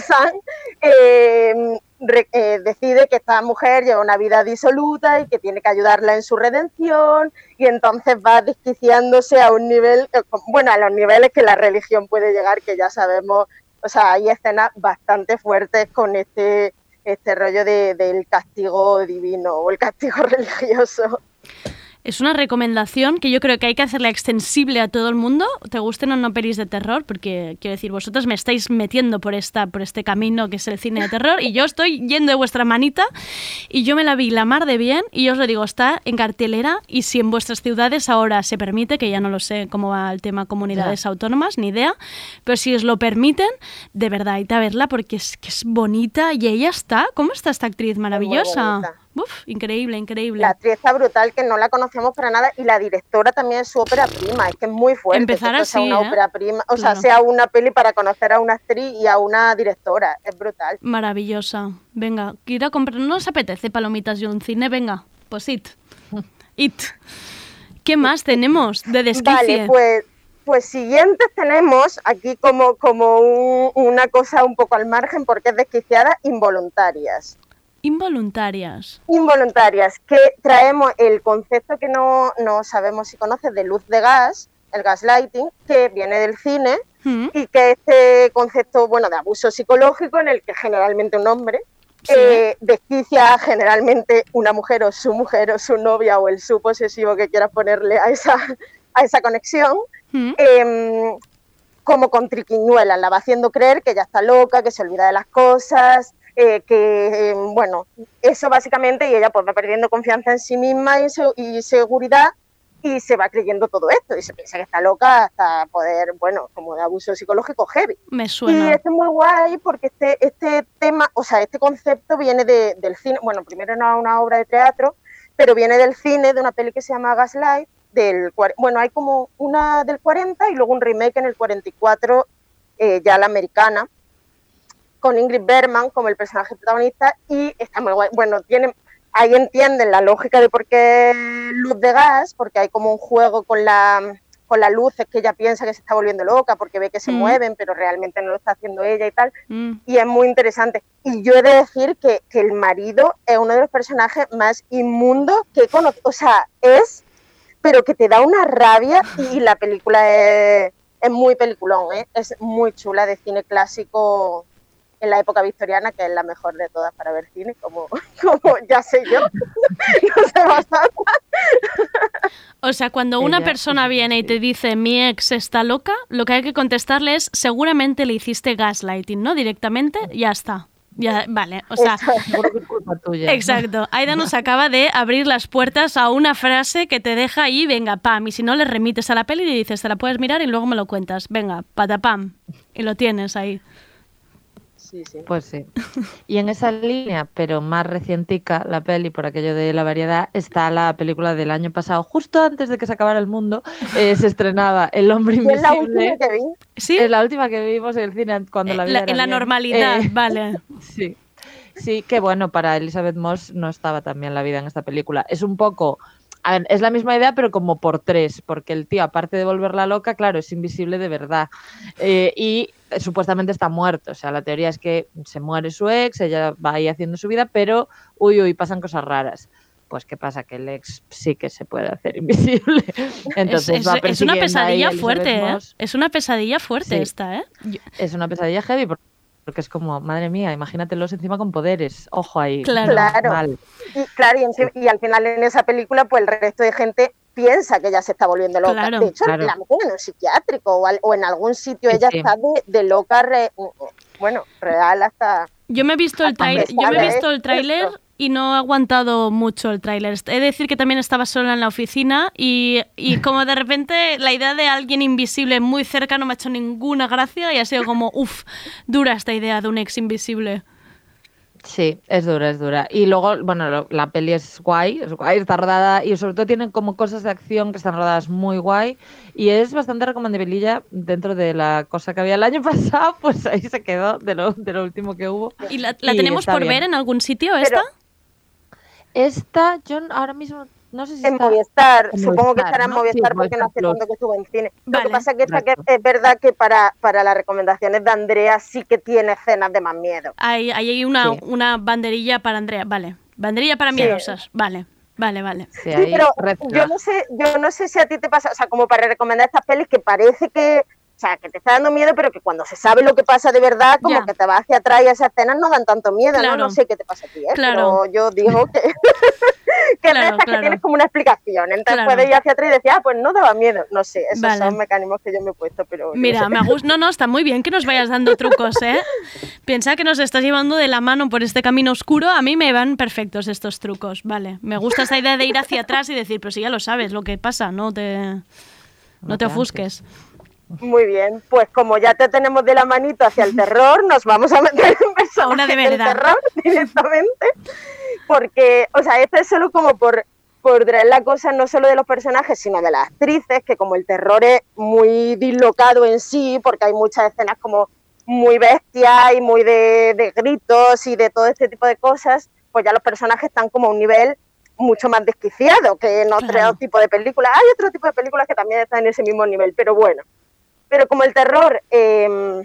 eh, re- eh, decide que esta mujer lleva una vida disoluta y que tiene que ayudarla en su redención y entonces va desquiciándose a un nivel, bueno, a los niveles que la religión puede llegar, que ya sabemos, o sea, hay escenas bastante fuertes con este, este rollo de- del castigo divino o el castigo religioso. Es una recomendación que yo creo que hay que hacerla extensible a todo el mundo, te gusten o no pelis de terror, porque quiero decir, vosotros me estáis metiendo por esta por este camino que es el cine de terror y yo estoy yendo de vuestra manita y yo me la vi la mar de bien y yo os lo digo, está en cartelera y si en vuestras ciudades ahora se permite, que ya no lo sé cómo va el tema comunidades autónomas, ni idea, pero si os lo permiten, de verdad, id a verla porque es que es bonita y ella está, ¿cómo está esta actriz maravillosa? Uf, increíble, increíble. La actriz está brutal, que no la conocíamos para nada, y la directora también es su ópera prima, es que es muy fuerte. Empezar que esto sea así, una ¿eh? ópera prima, o sea, Claro. sea una peli para conocer a una actriz y a una directora, es brutal. Maravillosa. Venga, quiero ir a comprar. ¿No os apetece palomitas y un cine? Venga, pues it. It. ¿Qué más tenemos de desquicie? Vale, pues, pues siguientes tenemos aquí como, como un- una cosa un poco al margen, porque es desquiciada, involuntarias. Involuntarias. Involuntarias, que traemos el concepto que no, no sabemos si conoces de luz de gas, el gaslighting, que viene del cine, Mm. y que este concepto, bueno, de abuso psicológico en el que generalmente un hombre Sí. eh, desquicia generalmente una mujer o su mujer o su novia o el su posesivo que quieras ponerle a esa, a esa conexión, Mm. em, como con triquiñuelas, la va haciendo creer que ya está loca, que se olvida de las cosas, eh, que, em, bueno, eso básicamente, y ella pues va perdiendo confianza en sí misma y, se- y seguridad y se va creyendo todo esto y se piensa que está loca hasta poder, bueno, como de abuso psicológico heavy. Me Y suena. este es muy guay porque este, este tema, o sea, este concepto viene de- del cine, bueno, primero era una obra de teatro, pero viene del cine, de una peli que se llama Gaslight, del, bueno, hay como una del 40 y luego un remake en el 44, eh, ya la americana, con Ingrid Bergman como el personaje protagonista y está muy guay. Bueno, tienen, ahí entienden la lógica de por qué luz de gas, porque hay como un juego con la con las luces que ella piensa que se está volviendo loca porque ve que se Mm. mueven, pero realmente no lo está haciendo ella y tal. Mm. Y es muy interesante. Y yo he de decir que, que el marido es uno de los personajes más inmundos que he conocido. O sea, es, pero que te da una rabia y la película es, es muy peliculón, ¿eh? es muy chula de cine clásico en la época victoriana, que es la mejor de todas para ver cine, como, como ya sé yo. no sé bastante. O sea, cuando una persona viene y te dice mi ex está loca, lo que hay que contestarle es seguramente le hiciste gaslighting, ¿no? Directamente, ya está. Ya, vale, o sea. Exacto. Aida nos acaba de abrir las puertas a una frase que te deja ahí, venga, pam, y si no le remites a la peli y le dices, te la puedes mirar y luego me lo cuentas, venga, patapam, y lo tienes ahí. Sí, sí. Pues sí. Y en esa línea, pero más recientica, la peli, por aquello de la variedad, está la película del año pasado, justo antes de que se acabara el mundo, eh, se estrenaba El hombre Y es la última invisible. que vi. ¿Sí? Es la última que vimos en el cine cuando la Eh, la- era en la bien. normalidad, Eh, vale. Sí. Sí, que bueno, para Elizabeth Moss no estaba tan bien la vida en esta película. Es un poco. a ver, es la misma idea, pero como por tres, porque el tío, aparte de volverla loca, claro, es invisible de verdad. Eh, y supuestamente está muerto. O sea, la teoría es que se muere su ex, ella va ahí haciendo su vida, pero uy, uy, pasan cosas raras. Pues qué pasa, que el ex sí que se puede hacer invisible. Entonces es, va es- una pesadilla fuerte, ¿eh? Es una pesadilla fuerte Sí. esta, ¿eh? Es una pesadilla heavy por- porque es como, madre mía, imagínatelos encima con poderes. Ojo ahí. Claro. Claro. Mal. Y, claro, y, enci- y al final en esa película, pues el resto de gente piensa que ella se está volviendo loca. Claro. de hecho, Claro. la meten en un psiquiátrico o, al- o en algún sitio ella sí. está de, de loca, re- bueno, real hasta... Yo me he visto el tráiler, yo me he sale visto el tráiler esto. y no he aguantado mucho el tráiler. He de decir que también estaba sola en la oficina y, y como de repente la idea de alguien invisible muy cerca no me ha hecho ninguna gracia y ha sido como, uff, dura esta idea de un ex invisible. Sí, es dura, es dura. Y luego, bueno, lo- la peli es guay, es guay, está rodada y sobre todo tienen como cosas de acción que están rodadas muy guay y es bastante recomendabililla dentro de la cosa que había el año pasado, pues ahí se quedó de lo, de lo último que hubo. ¿Y la, la Y tenemos por bien. ver en algún sitio esta? Esta, yo ahora mismo no sé si En está Movistar, en supongo que Movistar, estará en ¿no? Movistar Sí, porque no hace Plus. tanto que estuvo en cine. Lo Vale. que pasa es que, esta que es verdad que para, para las recomendaciones de Andrea sí que tiene escenas de más miedo. Hay, ahí hay una, Sí. una banderilla para Andrea, vale. Banderilla para Sí. miedosas, vale. Vale, vale. Sí, Sí, pero yo no sé, yo no sé si a ti te pasa, o sea, como para recomendar estas pelis que parece que, o sea, que te está dando miedo, pero que cuando se sabe lo que pasa de verdad, como Ya. que te vas hacia atrás y esas escenas no dan tanto miedo, ¿no? Claro. No sé qué te pasa a ti, ¿eh? Claro. Pero yo digo que, que Claro, de estas claro. que tienes como una explicación, entonces Claro. puedes ir hacia atrás y decir, ah, pues no daba miedo, no sé, esos Vale. son mecanismos que yo me he puesto, pero... no Mira, sé. me gusta. No, no, está muy bien que nos vayas dando trucos, ¿eh? Piensa que nos estás llevando de la mano por este camino oscuro. A mí me van perfectos estos trucos, vale. Me gusta esa idea de ir hacia atrás y decir, pero si ya lo sabes lo que pasa, no te, no te ofusques. Muy bien, pues como ya te tenemos de la manito hacia el terror, nos vamos a meter en personajes Una de del verdad. terror directamente, porque, o sea, esto es solo como por, por traer la cosa no solo de los personajes, sino de las actrices, que como el terror es muy dislocado en sí, porque hay muchas escenas como muy bestias y muy de, de gritos y de todo este tipo de cosas, pues ya los personajes están como a un nivel mucho más desquiciado que en otro Claro. tipo de películas. Hay otro tipo de películas que también están en ese mismo nivel, pero bueno. Pero como el terror, eh,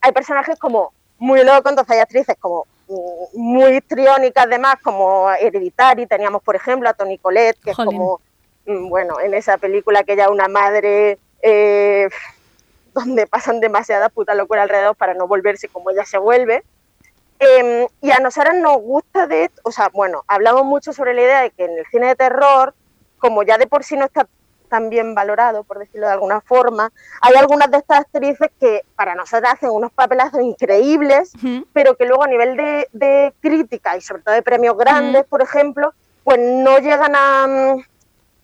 hay personajes como muy locos, entonces hay actrices como mm, muy histriónicas además, como Hereditary, teníamos por ejemplo a Toni Collette, que Jolín. es como, mm, bueno, en esa película que ella es una madre eh, donde pasan demasiadas putas locuras alrededor para no volverse como ella se vuelve. Eh, y a nosotras nos gusta de, o sea, bueno, hablamos mucho sobre la idea de que en el cine de terror, como ya de por sí no está tan bien valorado, por decirlo de alguna forma, hay algunas de estas actrices que para nosotras hacen unos papelazos increíbles, pero que luego a nivel de, de crítica y sobre todo de premios grandes, por ejemplo, pues no llegan a,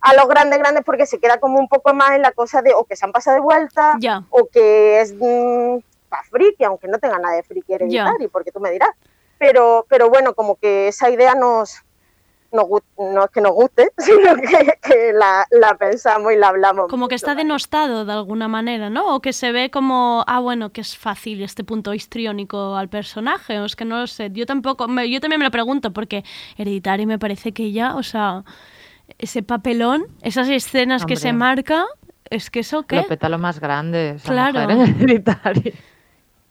a los grandes grandes porque se queda como un poco más en la cosa de o que se han pasado de vuelta Ya. o que es mm, pa' friki, aunque no tenga nada de friki hereditario, porque tú me dirás. Pero, pero bueno, como que esa idea nos, nos no es que nos guste, sino que, que la, la pensamos y la hablamos. Como que está denostado de alguna manera, ¿no? O que se ve como, ah, bueno, que es fácil este punto histriónico al personaje. O es que no lo sé. Yo tampoco, me- yo también me lo pregunto, porque Hereditary me parece que ya, o sea, ese papelón, esas escenas que se marca, es que eso qué. Lo peta lo más grande, esa Claro. mujer en Hereditary.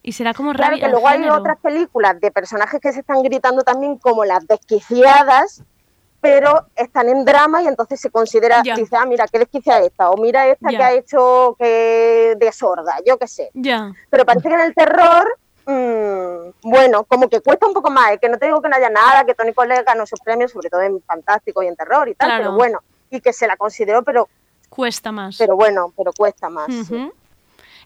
Y será como Claro que luego hay género. otras películas de personajes que se están gritando también como las desquiciadas, pero están en drama y entonces se considera, Ya. dice, ah, mira, qué desquicia esta, o mira esta que ha hecho que de sorda, yo qué sé. Ya. Pero parece que en el terror, mm, bueno, como que cuesta un poco más, ¿eh? que no te digo que no haya nada, que Tony Collette ganó sus premios, sobre todo en Fantástico y en Terror y tal, Claro. pero bueno, y que se la consideró, pero, Cuesta más. pero bueno, pero cuesta más. sí.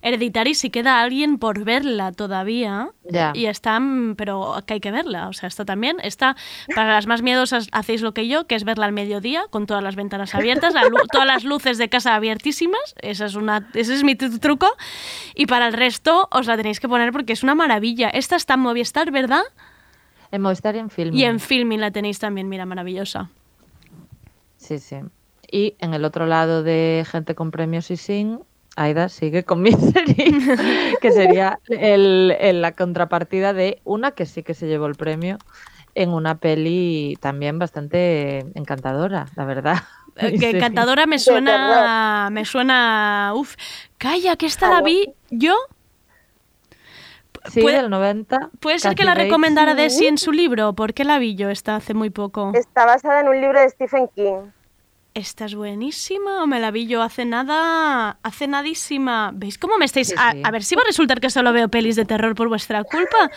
Hereditary si queda alguien por verla todavía. Ya. Y está, mm, pero que hay que verla. O sea, esta también. Está, para las más miedosas, hacéis lo que yo, que es verla al mediodía, con todas las ventanas abiertas, la todas las luces de casa abiertísimas. Esa es una, ese es mi tru- truco. Y para el resto, os la tenéis que poner porque es una maravilla. Esta está en Movistar, ¿verdad? En Movistar y en film. Y en Filming la tenéis también, mira, maravillosa. Sí, sí. Y en el otro lado de gente con premios y sin, Aida sigue con Misery, que sería el, el- la contrapartida de una que sí que se llevó el premio en una peli también bastante encantadora, la verdad. Eh, Que encantadora me suena. Me suena. Uf. Calla, que esta la vi yo. Sí, puede- del 90. Puede ser que la recomendara Desi en su libro. ¿Por qué la vi yo esta hace muy poco? Está basada en un libro de Stephen King. Esta es buenísima, o me la vi yo hace nada, hace nadísima. ¿Veis cómo me estáis? Sí, a, sí. a ver si va a resultar que solo veo pelis de terror por vuestra culpa.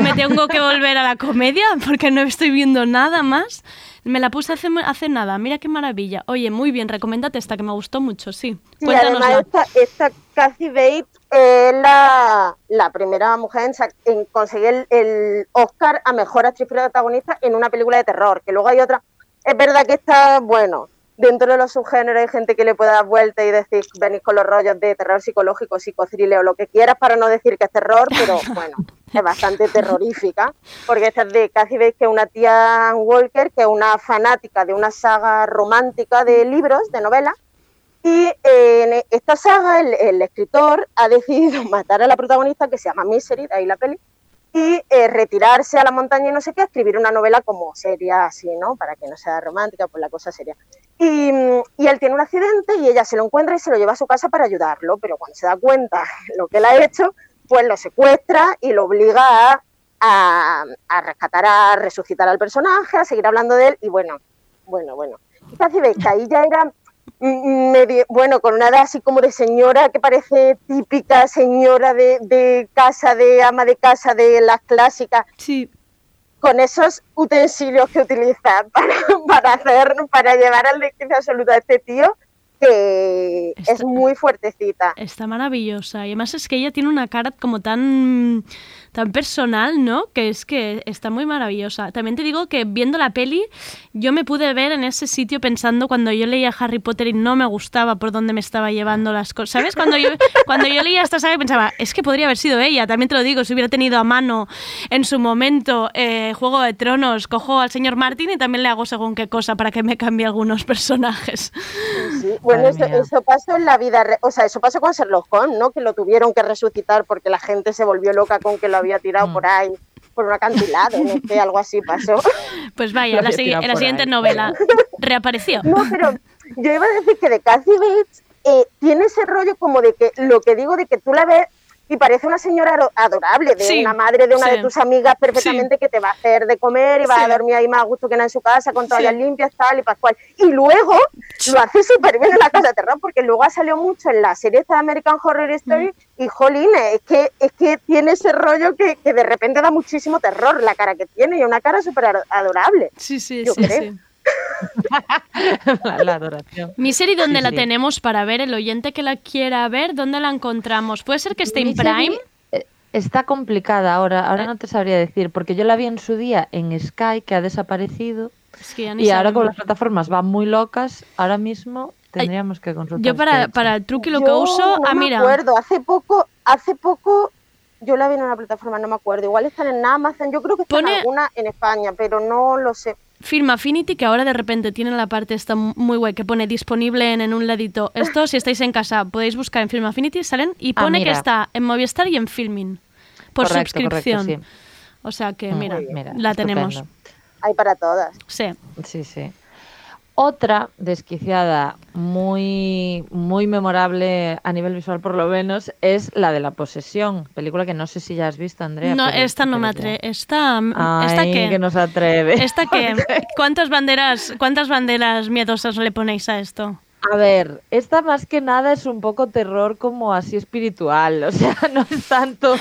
Me tengo que volver a la comedia porque no estoy viendo nada más. Me la puse hace, hace nada, mira qué maravilla. Oye, muy bien, recomendate esta que me gustó mucho, sí. Sí, además esta, esta Kathy Bates es la, la primera mujer en, en conseguir el, el Oscar a Mejor Actriz Protagonista en una película de terror, que luego hay otra. Es verdad que esta, bueno, dentro de los subgéneros hay gente que le puede dar vuelta y decir, venís con los rollos de terror psicológico, psicothriller o lo que quieras para no decir que es terror, pero bueno, es bastante terrorífica, porque esta es de Cathy Bates, que es una tía Walker, que es una fanática de una saga romántica de libros, de novelas, y eh, en esta saga el, el escritor ha decidido matar a la protagonista, que se llama Misery, de ahí la peli, y eh, retirarse a la montaña y no sé qué, escribir una novela como seria, así, ¿no? Para que no sea romántica, pues la cosa seria. Y, mm, y él tiene un accidente y ella se lo encuentra y se lo lleva a su casa para ayudarlo, pero cuando se da cuenta lo que él ha hecho, pues lo secuestra y lo obliga a, a, rescatar, a resucitar al personaje, a seguir hablando de él y bueno, bueno, bueno. Casi ves que ahí ya era medio, bueno, con una edad así como de señora que parece típica señora de, de casa, de ama de casa de las clásicas. Sí. Con esos utensilios que utiliza para, para hacer, para llevar al destino absoluto a este tío, que es muy fuertecita. Está maravillosa. Y además es que ella tiene una cara como tan, tan personal, ¿no? Que es que está muy maravillosa. También te digo que viendo la peli, yo me pude ver en ese sitio pensando cuando yo leía Harry Potter y no me gustaba por dónde me estaba llevando las cosas. ¿Sabes? Cuando yo, cuando yo leía esta saga pensaba, es que podría haber sido ella. También te lo digo, si hubiera tenido a mano en su momento eh, Juego de Tronos, cojo al señor Martin y también le hago según qué cosa para que me cambie algunos personajes. Sí, bueno, eso, eso pasó en la vida, re- o sea, eso pasó con Sherlock Holmes, ¿no? Que lo tuvieron que resucitar porque la gente se volvió loca con que lo había tirado por ahí, por un acantilado, no sé, algo así pasó. Pues vaya, la, en la siguiente novela reapareció. No, pero yo iba a decir que de Kathy Bates eh, tiene ese rollo como de que lo que digo de que tú la ves y parece una señora ado- adorable, de Sí, una madre de una sí. de tus amigas perfectamente que te va a hacer de comer y va a dormir ahí más a gusto que nada en su casa con toallas limpias, tal y pascual. Y luego lo hace súper bien en la casa de terror porque luego ha salido mucho en la serie esta de American Horror Story Mm. y jolín, es que, es que tiene ese rollo que, que de repente da muchísimo terror la cara que tiene y una cara súper ado- adorable. Sí, sí, Yo sí, creo. sí. la, la adoración. Misery, ¿dónde Sí, la sí. tenemos para ver? El oyente que la quiera ver, ¿dónde la encontramos? ¿Puede ser que esté en Prime? eh, Está complicada ahora, ahora no te sabría decir, porque yo la vi en su día en Sky, que ha desaparecido, Es que ya ni y ahora con las plataformas van muy locas, ahora mismo tendríamos que consultar. Yo para, este para el truqui lo Yo que uso... no ah, me mira. acuerdo, hace poco, hace poco yo la vi en una plataforma, no me acuerdo. Igual están en Amazon, yo creo que están Pone- alguna en España, pero no lo sé. Film Affinity, que ahora de repente tiene la parte esta muy guay que pone disponible en, en un ladito. Esto, si estáis en casa, podéis buscar en Film Affinity, salen y Ah, pone que mira. está en Movistar y en Filming. Por Correcto, suscripción. correcto, O sea que, mira, mira, la tenemos. Hay para todas. Sí. Sí, sí. Otra desquiciada muy, muy memorable a nivel visual por lo menos es la de La Posesión, película que no sé si ya has visto, Andrea. No, esta no me atreve. Esta, ¿esta Ay, qué? que nos atreve. ¿Esta qué? ¿Cuántas banderas, ¿Cuántas banderas miedosas le ponéis a esto? A ver, esta más que nada es un poco terror como así espiritual, o sea, no es tanto,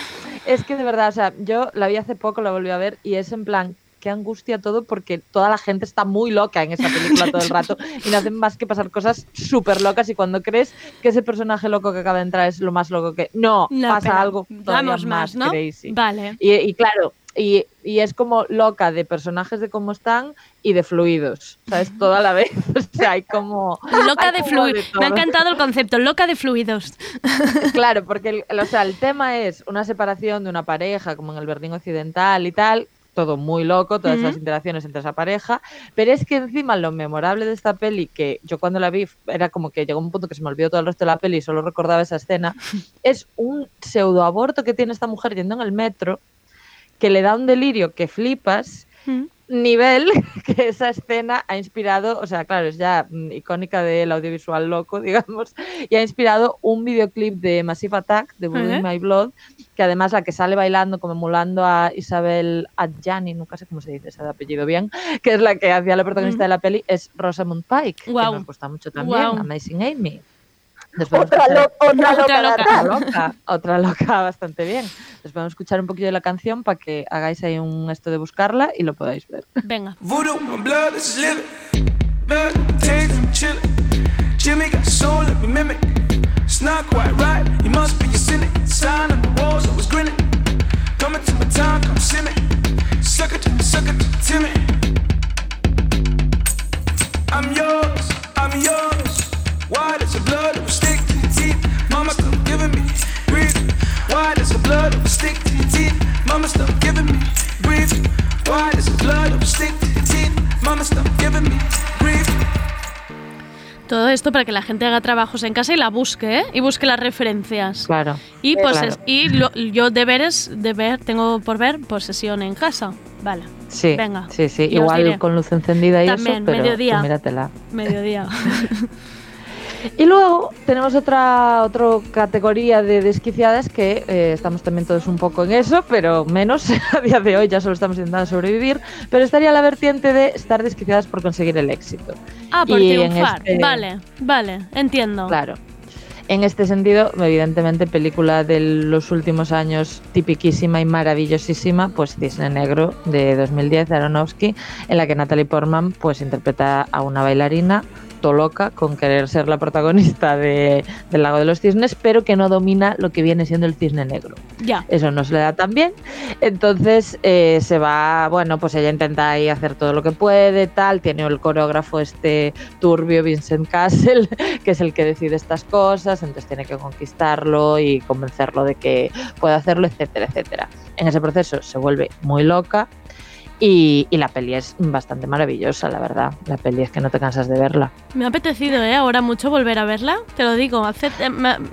es que de verdad, o sea, yo la vi hace poco, la volví a ver y es en plan, qué angustia todo porque toda la gente está muy loca en esa película todo el rato y no hacen más que pasar cosas súper locas y cuando crees que ese personaje loco que acaba de entrar es lo más loco que... No, No, pasa pero algo todavía Vamos más, ¿no? crazy. Vale. Y, y claro, y, y es como loca de personajes de cómo están y de fluidos, ¿sabes? Toda la vez. O sea, hay como. Loca hay de fluidos. Me ha encantado el concepto, loca de fluidos. Claro, porque el, o sea, el tema es una separación de una pareja, como en el Berlín Occidental y tal. Todo muy loco, todas las interacciones entre esa pareja. Pero es que encima lo memorable de esta peli, que yo cuando la vi era como que llegó un punto que se me olvidó todo el resto de la peli y solo recordaba esa escena, es un pseudoaborto que tiene esta mujer yendo en el metro, que le da un delirio que flipas. Nivel que esa escena ha inspirado, o sea, claro, es ya mm, icónica del audiovisual loco, digamos, y ha inspirado un videoclip de Massive Attack, de Blood Ajá. in My Blood, que además la que sale bailando, como emulando a Isabel Adjani, nunca sé cómo se dice ese apellido bien, que es la que hacía la protagonista de la peli, es Rosamund Pike, que nos gusta mucho también. Amazing Amy. Nos Otra, lo- otra Otra loca, loca. Loca, otra loca bastante bien. Les podemos escuchar un poquillo de la canción para que hagáis ahí un esto de buscarla y lo podáis ver. Venga. Para que la gente haga trabajos en casa y la busque, ¿eh? Y busque las referencias. Claro. Y pues Claro. es- y lo- yo deberes de ver, tengo por ver posesión en casa. Vale. Sí, Venga. sí, sí. Igual con luz encendida y También, eso, pero mediodía. tú míratela. Mediodía. Y luego tenemos otra, otra categoría de desquiciadas que eh, estamos también todos un poco en eso, pero menos a día de hoy, ya solo estamos intentando sobrevivir. Pero estaría la vertiente de estar desquiciadas por conseguir el éxito. Ah, por Y triunfar. este- Vale, vale, entiendo. Claro. En este sentido, evidentemente, película de los últimos años tipiquísima y maravillosísima, pues Cisne Negro de 2010 de Aronofsky, en la que Natalie Portman pues interpreta a una bailarina loca con querer ser la protagonista de, del Lago de los Cisnes, pero que no domina lo que viene siendo el cisne negro. Ya. Eso no se le da tan bien. Entonces eh, se va, bueno, pues ella intenta ahí hacer todo lo que puede, tal. Tiene el coreógrafo este turbio, Vincent Castle, que es el que decide estas cosas. Entonces tiene que conquistarlo y convencerlo de que puede hacerlo, etcétera, etcétera. En ese proceso se vuelve muy loca. Y, y la peli es bastante maravillosa, la verdad. La peli es que no te cansas de verla. Me ha apetecido, ¿eh? Ahora mucho volver a verla. Te lo digo. hace- eh, me, mm,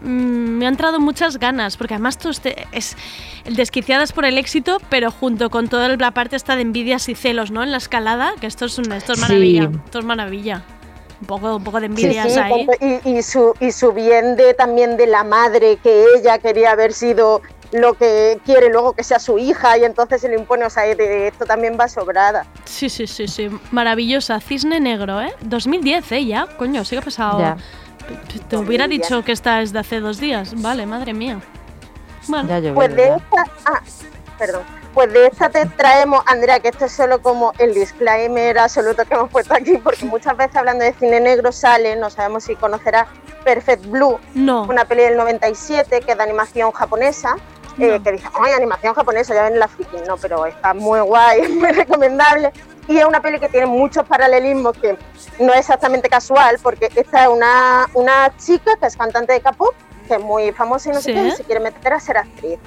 me han entrado muchas ganas. Porque además todo este es desquiciadas por el éxito, pero junto con toda la parte esta de envidias y celos, ¿no? En la escalada. Que esto es, un, esto es Sí. maravilla. Esto es maravilla. Un poco, un poco de envidias sí, ahí. y, y su, y su bien de también de la madre, que ella quería haber sido lo que quiere luego que sea su hija y entonces se le impone, o sea, de esto también va sobrada. Sí, sí, sí, sí. Maravillosa. Cisne Negro, ¿eh? 2010, ¿eh? Ya. Coño, sí que ha pasado. Ya. Te- Te hubiera dicho que esta es de hace dos días. Vale, madre mía. Bueno. Ya llovió, Pues de ya. esta, ah, perdón, pues de esta te traemos, Andrea, que esto es solo como el disclaimer absoluto que hemos puesto aquí, porque muchas veces hablando de cine negro sale, no sabemos si conocerás Perfect Blue, No. una peli del 97 que es de animación japonesa, eh, No. que dice, ay, animación japonesa, ya ven la friki, no, pero está muy guay, es muy recomendable. Y es una peli que tiene muchos paralelismos que no es exactamente casual, porque esta es una, una chica que es cantante de K-pop, que es muy famosa y no Sí. sé qué, y se quiere meter a ser actriz.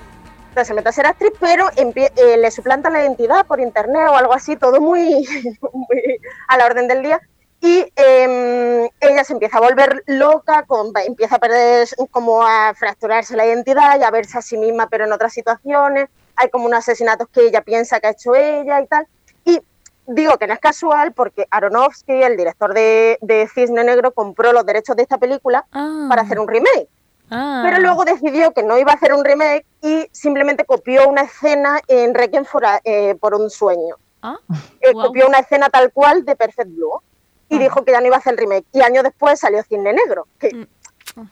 Entonces se mete a ser actriz, pero eh, le suplanta la identidad por internet o algo así, todo muy, muy a la orden del día. Y em, ella se empieza a volver loca, con, empieza a perder, como a fracturarse la identidad y a verse a sí misma, pero en otras situaciones. Hay como unos asesinatos que ella piensa que ha hecho ella y tal. Y digo que no es casual porque Aronofsky, el director de, de Cisne Negro, compró los derechos de esta película para hacer un remake. Ah. Pero luego decidió que no iba a hacer un remake y simplemente copió una escena en Requiem for, a- eh, por un sueño. Ah, Eh. Copió una escena tal cual de Perfect Blue y dijo que ya no iba a hacer el remake. Y años después salió Cine Negro. Mm. Que,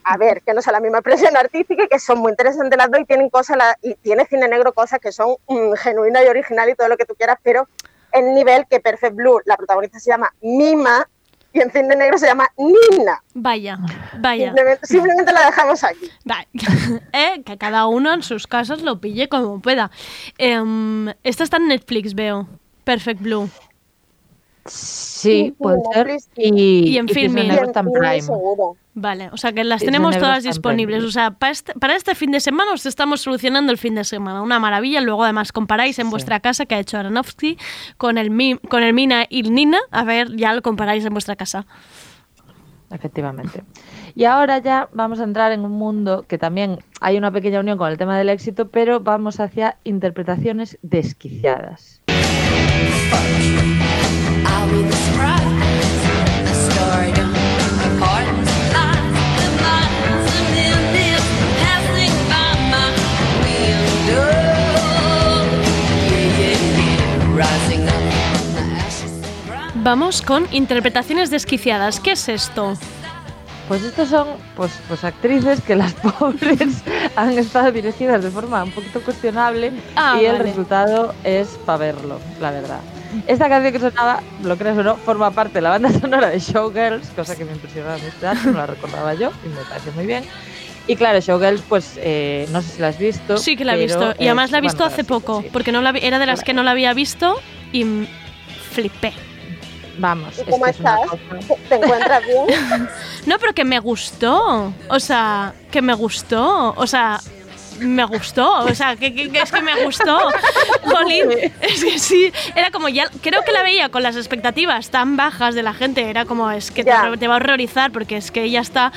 a ver, que no son la misma expresión artística y que son muy interesantes las dos y tienen cosas, la- y tiene Cine Negro cosas que son mm, genuinas y originales y todo lo que tú quieras, pero el nivel que Perfect Blue, la protagonista se llama Mima y en Cine Negro se llama Nina. Vaya, vaya. Simplemente, simplemente la dejamos aquí. Vale. Eh, que cada uno en sus casas lo pille como pueda. Em, esta está en Netflix, veo. Perfect Blue. Sí, puede ser. Y, Y en Filmin. Prime. seguro. Vale, o sea que las tenemos todas disponibles. O sea, para este, para este fin de semana os estamos solucionando el fin de semana. Una maravilla. Luego además comparáis en vuestra casa que ha hecho Aronofsky con el, con el Mina y el Nina. A ver, ya lo comparáis en vuestra casa. Efectivamente. Y ahora ya vamos a entrar en un mundo que también hay una pequeña unión con el tema del éxito, pero vamos hacia interpretaciones desquiciadas. Vamos con interpretaciones desquiciadas. ¿Qué es esto? Pues estos son pues, pues actrices que las pobres han estado dirigidas de forma un poquito cuestionable Ah, y el resultado es para verlo, la verdad. Esta canción que sonaba, lo creas o no, forma parte de la banda sonora de Showgirls, cosa que me impresionaba año, no la recordaba yo y me parece muy bien. Y claro, Showgirls, pues eh, no sé si la has visto. Sí que la he visto. Y además la he visto bueno, hace poco. sí. Porque no la vi- era de las que no la había visto y flipé. Vamos, ¿Y cómo es estás? ¿Te encuentras bien? No, pero que me gustó. O sea, que me gustó. O sea, me gustó, o sea, que, que- que es que me gustó. Jolín, es que sí, era como ya, creo que la veía con las expectativas tan bajas de la gente, era como, es que te va a horrorizar porque es que ella está...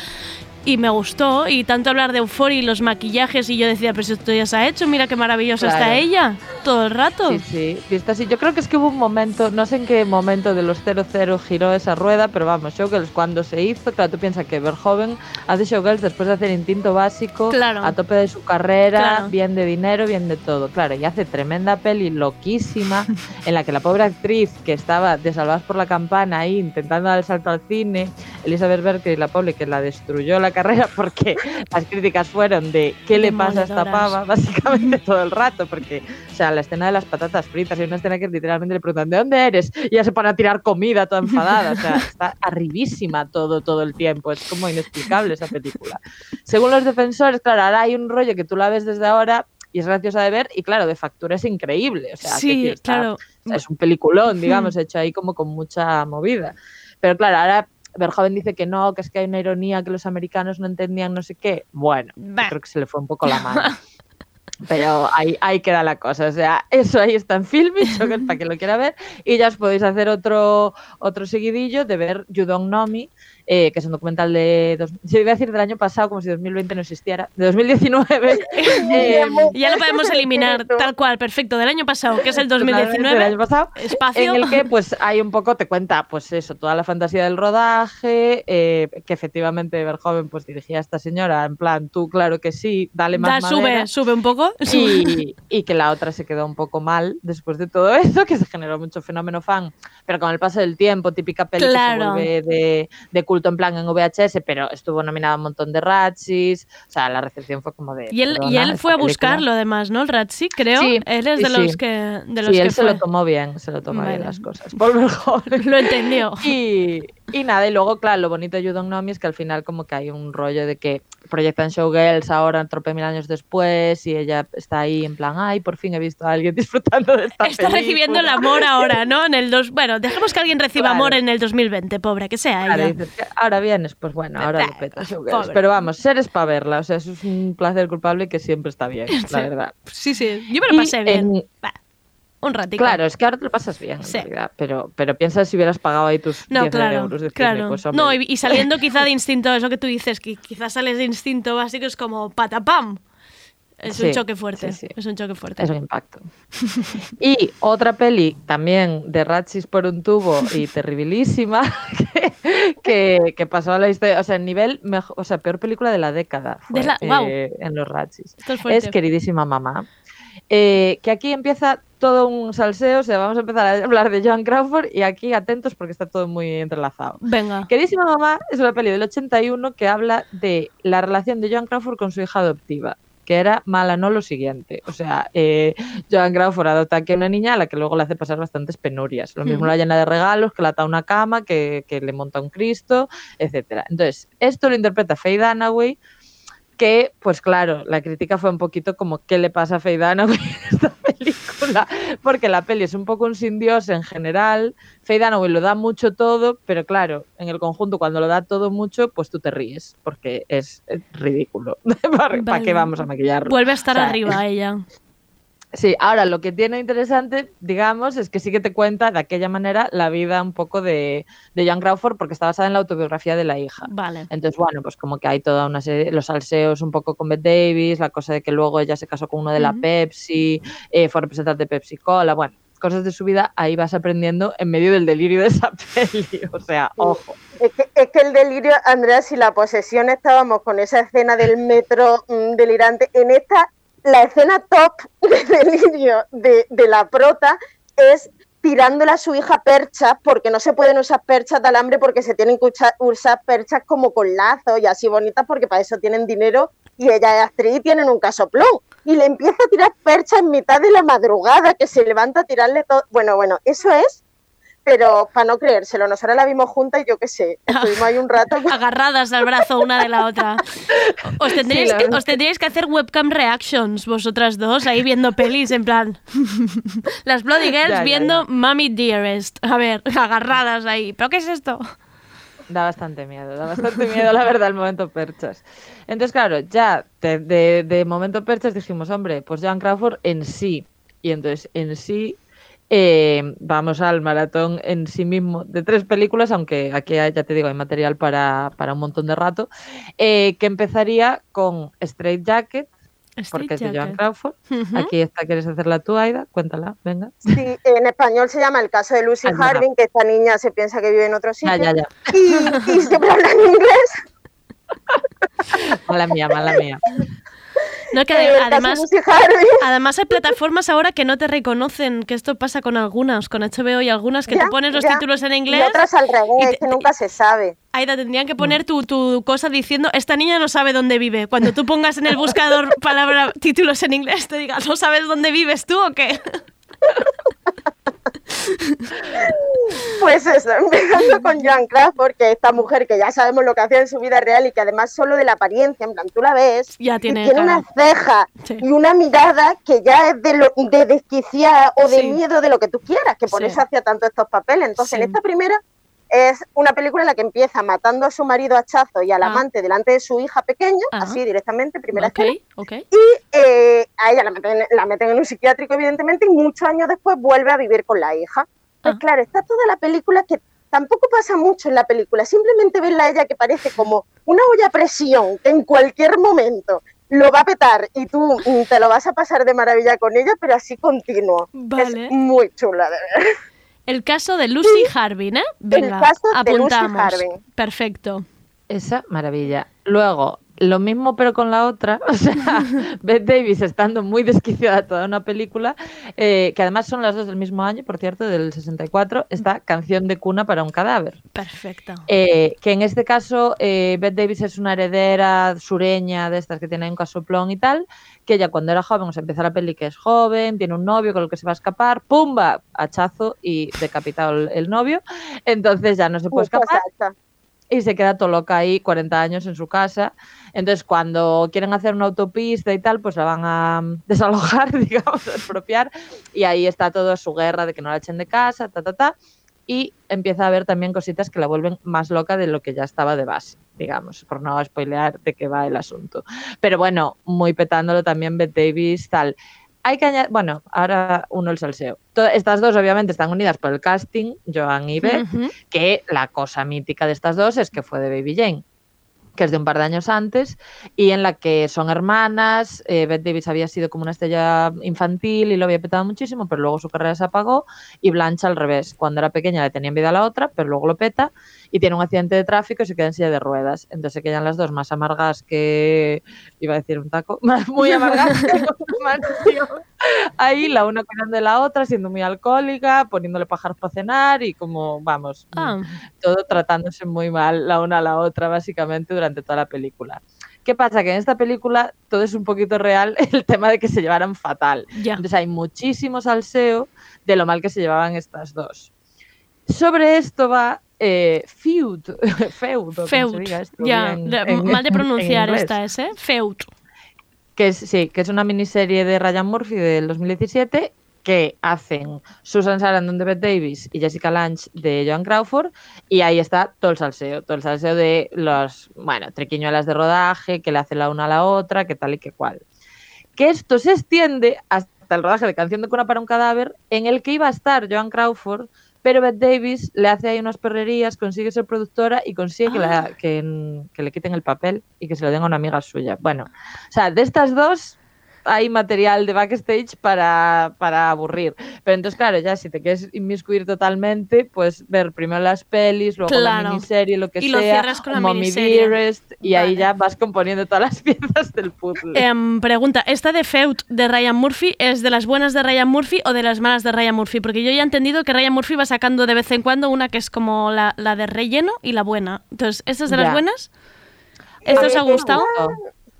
Y me gustó, y tanto hablar de Euphoria y los maquillajes, y yo decía, pero esto ya se ha hecho, mira qué maravillosa Claro. está ella, todo el rato. Sí, sí, así. Yo creo que es que hubo un momento, no sé en qué momento de los 00 giró esa rueda, pero vamos, Showgirls cuando se hizo, claro, tú piensas que Verhoeven hace Showgirls después de hacer Instinto Básico, Claro. a tope de su carrera, Claro. bien de dinero, bien de todo. Claro, y hace tremenda peli loquísima, en la que la pobre actriz que estaba de Salvadas por la Campana ahí intentando dar el salto al cine, Elizabeth Berkley, la pobre que la destruyó la carrera porque las críticas fueron de ¿qué le pasa a esta pava? Básicamente todo el rato, porque, o sea, la escena de las patatas fritas, hay una escena que literalmente le preguntan ¿de dónde eres? Y ella se pone a tirar comida toda enfadada, o sea, está arribísima todo, todo el tiempo, es como inexplicable esa película. Según los defensores, claro, ahora hay un rollo que tú la ves desde ahora y es graciosa de ver y claro, de factura es increíble, o sea, Sí, que, tío, está- claro. o sea, es un peliculón, digamos, hecho ahí como con mucha movida. Pero claro, ahora Verhoeven dice que no, que es que hay una ironía, que los americanos no entendían no sé qué. Bueno, creo que se le fue un poco la mano. Pero ahí, ahí queda la cosa. O sea, eso ahí está en Filming, para que lo quiera ver. Y ya os podéis hacer otro, otro seguidillo de ver You Don't Know Me, eh, que es un documental de. Dos, yo iba a decir del año pasado, como si 2020 no existiera. De 2019. eh, ya lo podemos eliminar, tal cual, perfecto, del año pasado, que es el Totalmente, 2019. del año pasado, Espacio. en el que pues hay un poco te cuenta pues eso toda la fantasía del rodaje eh, que efectivamente Verhoeven pues dirigía a esta señora en plan tú claro que sí dale más Da, sube, madera". sube un poco. y, y que la otra se quedó un poco mal después de todo eso que se generó mucho fenómeno fan pero con el paso del tiempo típica peli Claro. que se vuelve de, de culto en plan en VHS pero estuvo nominada a un montón de Ratchis o sea la recepción fue como de Y él, y "Perdona, él fue a película". buscarlo además, ¿no? El Ratzi, creo. Sí, él es sí, de los sí. que de los sí, que él se fue. lo tomó bien, se lo tomó bien Vale. las cosas. Paul Verhoeven. Lo entendió. Y, y nada, y luego, claro, lo bonito de You Don't Know Me es que al final como que hay un rollo de que proyectan Showgirls ahora, trope mil años después, y ella está ahí en plan, ay, por fin he visto a alguien disfrutando de esta Está recibiendo el película". amor ahora, ¿no? En el dos, bueno, dejemos que alguien reciba Claro. amor en el 2020, pobre, que sea Claro, ella. dices que ahora vienes, pues bueno, ahora lo peta Showgirls. pobre. Pero vamos, seres para verla, o sea, eso es un placer culpable que siempre está bien, la verdad. Sí, sí, yo me lo Y pasé bien. en- un ratito. Claro, es que ahora te lo pasas bien, en Sí. realidad, pero, pero piensa si hubieras pagado ahí tus No, 10 claro, euros de cine, claro. pues, hombre. no, y, y saliendo quizá de instinto, eso que tú dices, que quizás sales de instinto básico, es como patapam. Es un choque fuerte. sí, sí. Es un choque fuerte. Es un impacto. Y otra peli también de Ratchis por un tubo y terribilísima que, que, que pasó a la historia, o sea, en nivel, mejo- o sea, peor película de la década fue, De la- guau. eh, en los Ratchis. Es. Es queridísima mamá. Eh, que aquí empieza todo un salseo, o sea, vamos a empezar a hablar de Joan Crawford y aquí atentos porque está todo muy entrelazado. Venga. Queridísima mamá es una peli del 81 que habla de la relación de Joan Crawford con su hija adoptiva que era mala, no lo siguiente. O sea, eh, Joan Crawford adopta aquí a una niña a la que luego le hace pasar bastantes penurias. Lo mismo la llena de regalos, que la ata una cama, que, que le monta un Cristo, etcétera. Entonces, esto lo interpreta Faye Dunaway, que, pues claro, la crítica fue un poquito como ¿qué le pasa a Dunaway en esta película? Porque la peli es un poco un sin Dios en general. Dunaway lo da mucho todo, pero claro, en el conjunto cuando lo da todo mucho, pues tú te ríes, porque es, es ridículo. ¿Para, Vale. qué vamos a maquillarlo? Vuelve a estar O sea, arriba ella. Sí, ahora lo que tiene interesante, digamos, es que sí que te cuenta de aquella manera la vida un poco de, de Joan Crawford porque está basada en la autobiografía de la hija. Vale. Entonces, bueno, pues como que hay toda una serie, los salseos un poco con Bette Davis, la cosa de que luego ella se casó con uno de la. Pepsi, eh, fue representante de Pepsi Cola, bueno, cosas de su vida, ahí vas aprendiendo en medio del delirio de esa peli, o sea, ojo. Es que, es que el delirio, Andrea, si la posesión estábamos con esa escena del metro mm, delirante, en esta, la escena top de delirio de, de la prota es tirándole a su hija perchas, porque no se pueden usar perchas de alambre porque se tienen que usa- usar perchas como con lazos y así bonitas porque para eso tienen dinero y ella es actriz y tienen un casoplón. Y le empieza a tirar perchas en mitad de la madrugada, que se levanta a tirarle todo. Bueno, bueno, eso es pero para no creérselo, nosotros la vimos juntas y yo qué sé, estuvimos ahí un rato. Agarradas al brazo una de la otra. Os tendríais, Sí, que, verdad. os tendríais que hacer webcam reactions, vosotras dos, ahí viendo pelis, en plan. Las Bloody Girls Ya, ya, viendo Mommy Dearest. A ver, agarradas ahí. ¿Pero qué es esto? Da bastante miedo, da bastante miedo, la verdad, el momento perchas. Entonces, claro, ya de, de- de momento perchas dijimos, hombre, pues Joan Crawford en sí. Y entonces, en sí, eh, vamos al maratón en sí mismo de tres películas, aunque aquí hay, ya te digo, hay material para, para un montón de rato, eh, que empezaría con Straight Jacket, porque es de Joan. Crawford. Aquí está, ¿quieres hacerla tú, Aida? Cuéntala, venga. Sí, en español se llama el caso de Lucy Ah, es verdad. Harding, que esta niña se piensa que vive en otro sitio. Ya, ya, ya. Y, y siempre habla en inglés. Mala mía, mala mía. No, que además, además hay plataformas ahora que no te reconocen, que esto pasa con algunas, con HBO y algunas que Ya, tú pones los ya. títulos en Y inglés. otras al revés, y te- que nunca se sabe. Aida, tendrían que poner tu, tu cosa diciendo, esta niña no sabe dónde vive. Cuando tú pongas en el buscador palabra títulos en inglés, te diga, ¿no sabes dónde vives tú o qué? Pues eso, empezando con Joan Crawford, que esta mujer que ya sabemos lo que hacía en su vida real y que además solo de la apariencia, en plan, tú la ves, Ya y tiene cara. una ceja Sí. y una mirada que ya es de, lo, de desquiciada o de Sí. miedo de lo que tú quieras, que por Sí. eso hacía tanto estos papeles. Entonces, en esta primera es una película en la que empieza matando a su marido a hachazo y al Ah. amante delante de su hija pequeña, Ah. así directamente, primera Ok, escena. ok. Y eh, a ella la meten, la meten en un psiquiátrico, evidentemente, y muchos años después vuelve a vivir con la hija. Pues Ah. claro, está toda la película que tampoco pasa mucho en la película, simplemente verla a ella que parece como una olla a presión que en cualquier momento lo va a petar y tú mm, te lo vas a pasar de maravilla con ella, pero así continuo. Vale. Es muy chula, de ver. El caso de Lucy Harbin, ¿eh? Venga, caso de Lucy apuntamos. Perfecto. Esa maravilla. Luego, lo mismo pero con la otra, o sea, Bette Davis estando muy desquiciada toda una película, eh, que además son las dos del mismo año, por cierto, del 64, esta canción de cuna para un cadáver. Perfecto. Eh, que en este caso eh, Bette Davis es una heredera sureña de estas que tiene un casoplón y tal, que ella cuando era joven, o sea, empieza la peli que es joven, tiene un novio con el que se va a escapar, ¡pumba! Hachazo y decapitado el, novio, entonces ya no se puede escapar exacta. Y se queda todo loca ahí 40 años en su casa. Entonces, cuando quieren hacer una autopista y tal, pues la van a desalojar, digamos, a expropiar. Y ahí está toda su guerra de que no la echen de casa, ta, ta, ta. Y empieza a haber también cositas que la vuelven más loca de lo que ya estaba de base, digamos, por no spoilear de qué va el asunto. Pero bueno, muy petándolo también Bette Davis, tal. Hay que añadir, bueno, ahora uno el salseo. To- estas dos obviamente están unidas por el casting, Joan y Beth, Ujú. que la cosa mítica de estas dos es que fue de Baby Jane, que es de un par de años antes, y en la que son hermanas. Eh, Bette Davis había sido como una estrella infantil y lo había petado muchísimo, pero luego su carrera se apagó. Y Blanche al revés, cuando era pequeña le tenía envidia a la otra, pero luego lo peta y tiene un accidente de tráfico y se queda en silla de ruedas. Entonces se quedan las dos más amargas que. iba a decir un taco, muy amargas que. Ahí la una cuidando de la otra, siendo muy alcohólica, poniéndole pájaros para cenar y como, vamos, Ah, todo tratándose muy mal la una a la otra, básicamente, durante toda la película. ¿Qué pasa? Que en esta película todo es un poquito real el tema de que se llevaran fatal. Entonces hay muchísimo salseo de lo mal que se llevaban estas dos. Sobre esto va eh, Feud, Feud, Feud. diga esto Ya, bien de- en- mal de pronunciar esta es, ¿eh? Feud. Que es, sí, que es una miniserie de Ryan Murphy del 2017 que hacen Susan Sarandon de Bette Davis y Jessica Lange de Joan Crawford y ahí está todo el salseo, todo el salseo de los, bueno, triquiñuelas de rodaje, que le hace la una a la otra, que tal y que cual. Que esto se extiende hasta el rodaje de Canción de Cuna para un cadáver, en el que iba a estar Joan Crawford, pero Bette Davis le hace ahí unas perrerías, consigue ser productora y consigue que, la- que, que le quiten el papel y que se lo den a una amiga suya. Bueno, o sea, de estas dos hay material de backstage para, para aburrir. Pero entonces, claro, ya si te quieres inmiscuir totalmente, pues ver primero las pelis, luego la Claro. miniserie, lo que Y lo sea, cierras con la Mommy miniserie. Dearest, y ahí ya vas componiendo todas las piezas del puzzle. Em, pregunta, ¿esta de Feud de Ryan Murphy es de las buenas de Ryan Murphy o de las malas de Ryan Murphy? Porque yo ya he entendido que Ryan Murphy va sacando de vez en cuando una que es como la, la de relleno y la buena. Entonces, ¿esta es de las buenas? ¿Esto os ha gustado?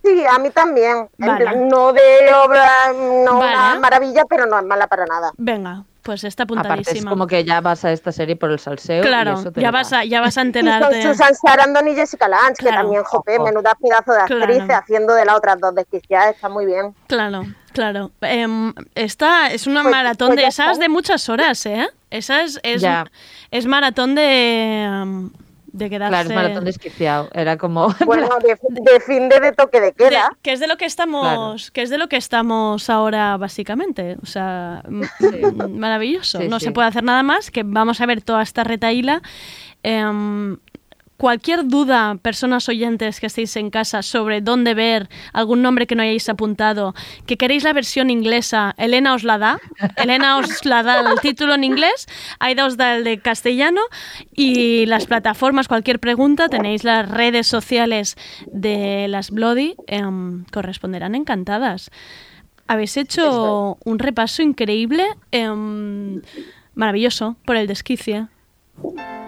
Sí, a mí también. En Vale. plan, no de obra, no una Vale. maravilla, pero no es mala para nada. Venga, pues está Aparte, es apuntadísima. como que ya vas a esta serie por el salseo. y claro, eso te ya vas, a, ya vas a Y con enterarte. Susan Sarandon y Jessica Lange, que Claro. también, jope, menuda pedazo de Claro. actrices haciendo de las otras dos desquiciadas, está muy bien. Claro, claro. Em, esta es una Pues- maratón pues de esas está. de muchas horas, ¿eh? Esa es, es, es maratón de, em, de quedarse... Claro, es maratón desquiciado. Era como. Bueno, de, de fin de, de toque de queda. De- que es de lo que estamos, que es de lo que estamos ahora básicamente, o sea, maravilloso. Sí, no sí. se puede hacer nada más que vamos a ver toda esta retaíla. Em, cualquier duda, personas oyentes que estéis en casa sobre dónde ver algún nombre que no hayáis apuntado, que queréis la versión inglesa, Elena os la da. Elena os la da el título en inglés, Aida os da el de castellano y las plataformas, cualquier pregunta, tenéis las redes sociales de las Bloody, em, corresponderán encantadas. Habéis hecho un repaso increíble, em, maravilloso, por el desquicie.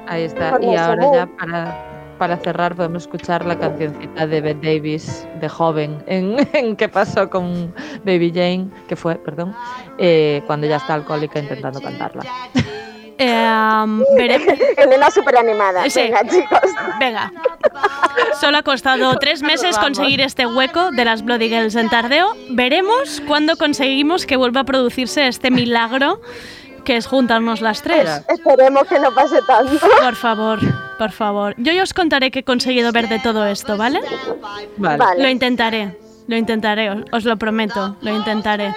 Ahí está. Y ahora ya para, para cerrar podemos escuchar la cancioncita de Bette Davis de joven en, en ¿Qué pasó con Baby Jane? Que fue, perdón, eh, cuando ya está alcohólica intentando cantarla. Em, vere- Elena súper animada. Sí. Venga, chicos. Venga. Solo ha costado tres meses conseguir este hueco de las Bloody Girls en Tardeo. Veremos cuándo conseguimos que vuelva a producirse este milagro que es juntarnos las tres. Esperemos que no pase tanto. Por favor, por favor. Yo ya os contaré qué he conseguido ver de todo esto, ¿vale? Vale. Vale. Lo intentaré, lo intentaré, os, os lo prometo, lo intentaré.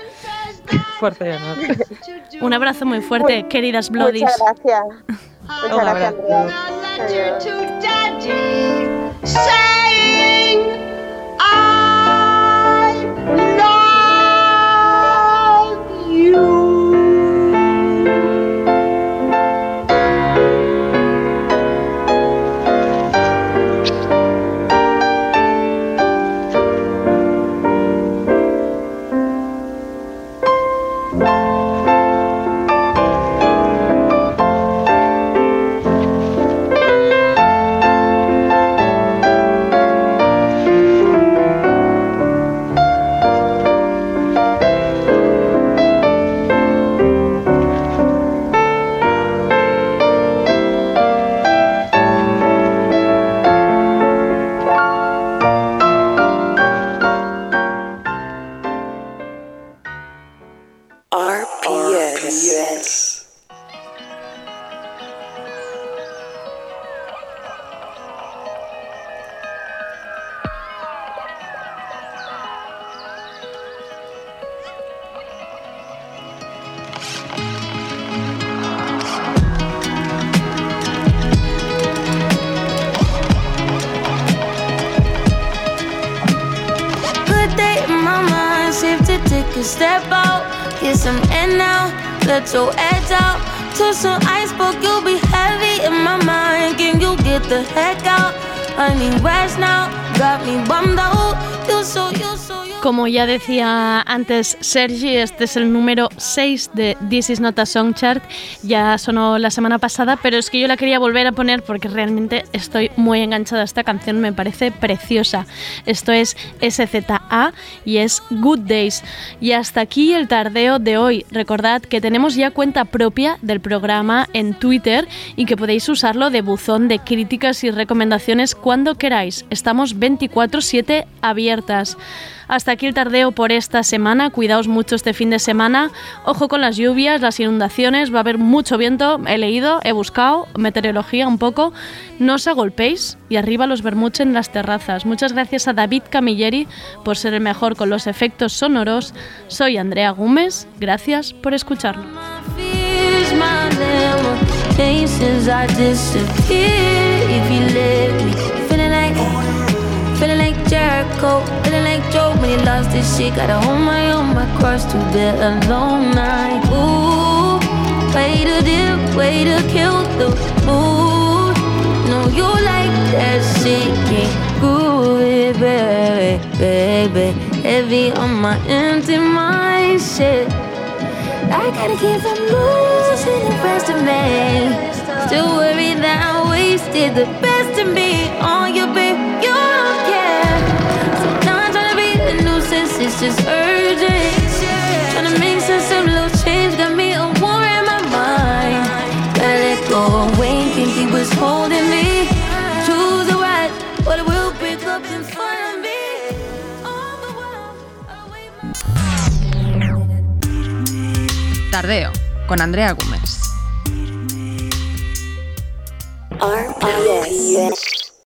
Fuerza y honor. Un abrazo muy fuerte, queridas Bloodies. Muchas gracias. Muchas Un gracias, abrazo. Andrea. Adiós. Step out. Get some air now, let your edge out. To some iceberg, you'll be heavy in my mind. Can you get the heck out? I need rest now, got me bummed out. You so, you so, Como ya decía antes Sergi, este es el número 6 de This Is Not a Song Chart. Ya sonó la semana pasada, pero es que yo la quería volver a poner porque realmente estoy muy enganchada a esta canción, me parece preciosa. Esto es SZA y es Good Days. Y hasta aquí el tardeo de hoy. Recordad que tenemos ya cuenta propia del programa en Twitter y que podéis usarlo de buzón de críticas y recomendaciones cuando queráis. Estamos 24/7 abiertas. Hasta aquí el tardeo por esta semana. Cuidaos mucho este fin de semana. Ojo con las lluvias, las inundaciones. Va a haber mucho viento. He leído, he buscado meteorología un poco. No os agolpéis y arriba los vermuts en las terrazas. Muchas gracias a David Camilleri por ser el mejor con los efectos sonoros. Soy Andrea Gómez. Gracias por escucharnos. Feeling like Jericho, feeling like Joe when he lost his shit. Gotta hold my own, my cross to bear alone. Night, ooh, way to dip, way to kill the mood. No, you like that shit, can't groove it, baby, baby. Heavy on my empty mind, shit. I gotta keep from losing the rest of me. Still worried that I wasted the best of me is just urgent. Trying to make sense of little change got me a war in my mind. Gotta let go away, think he was holding me. Choose the right, but it will break up in front of me. Tardeo, con Andrea Gómez. RPS.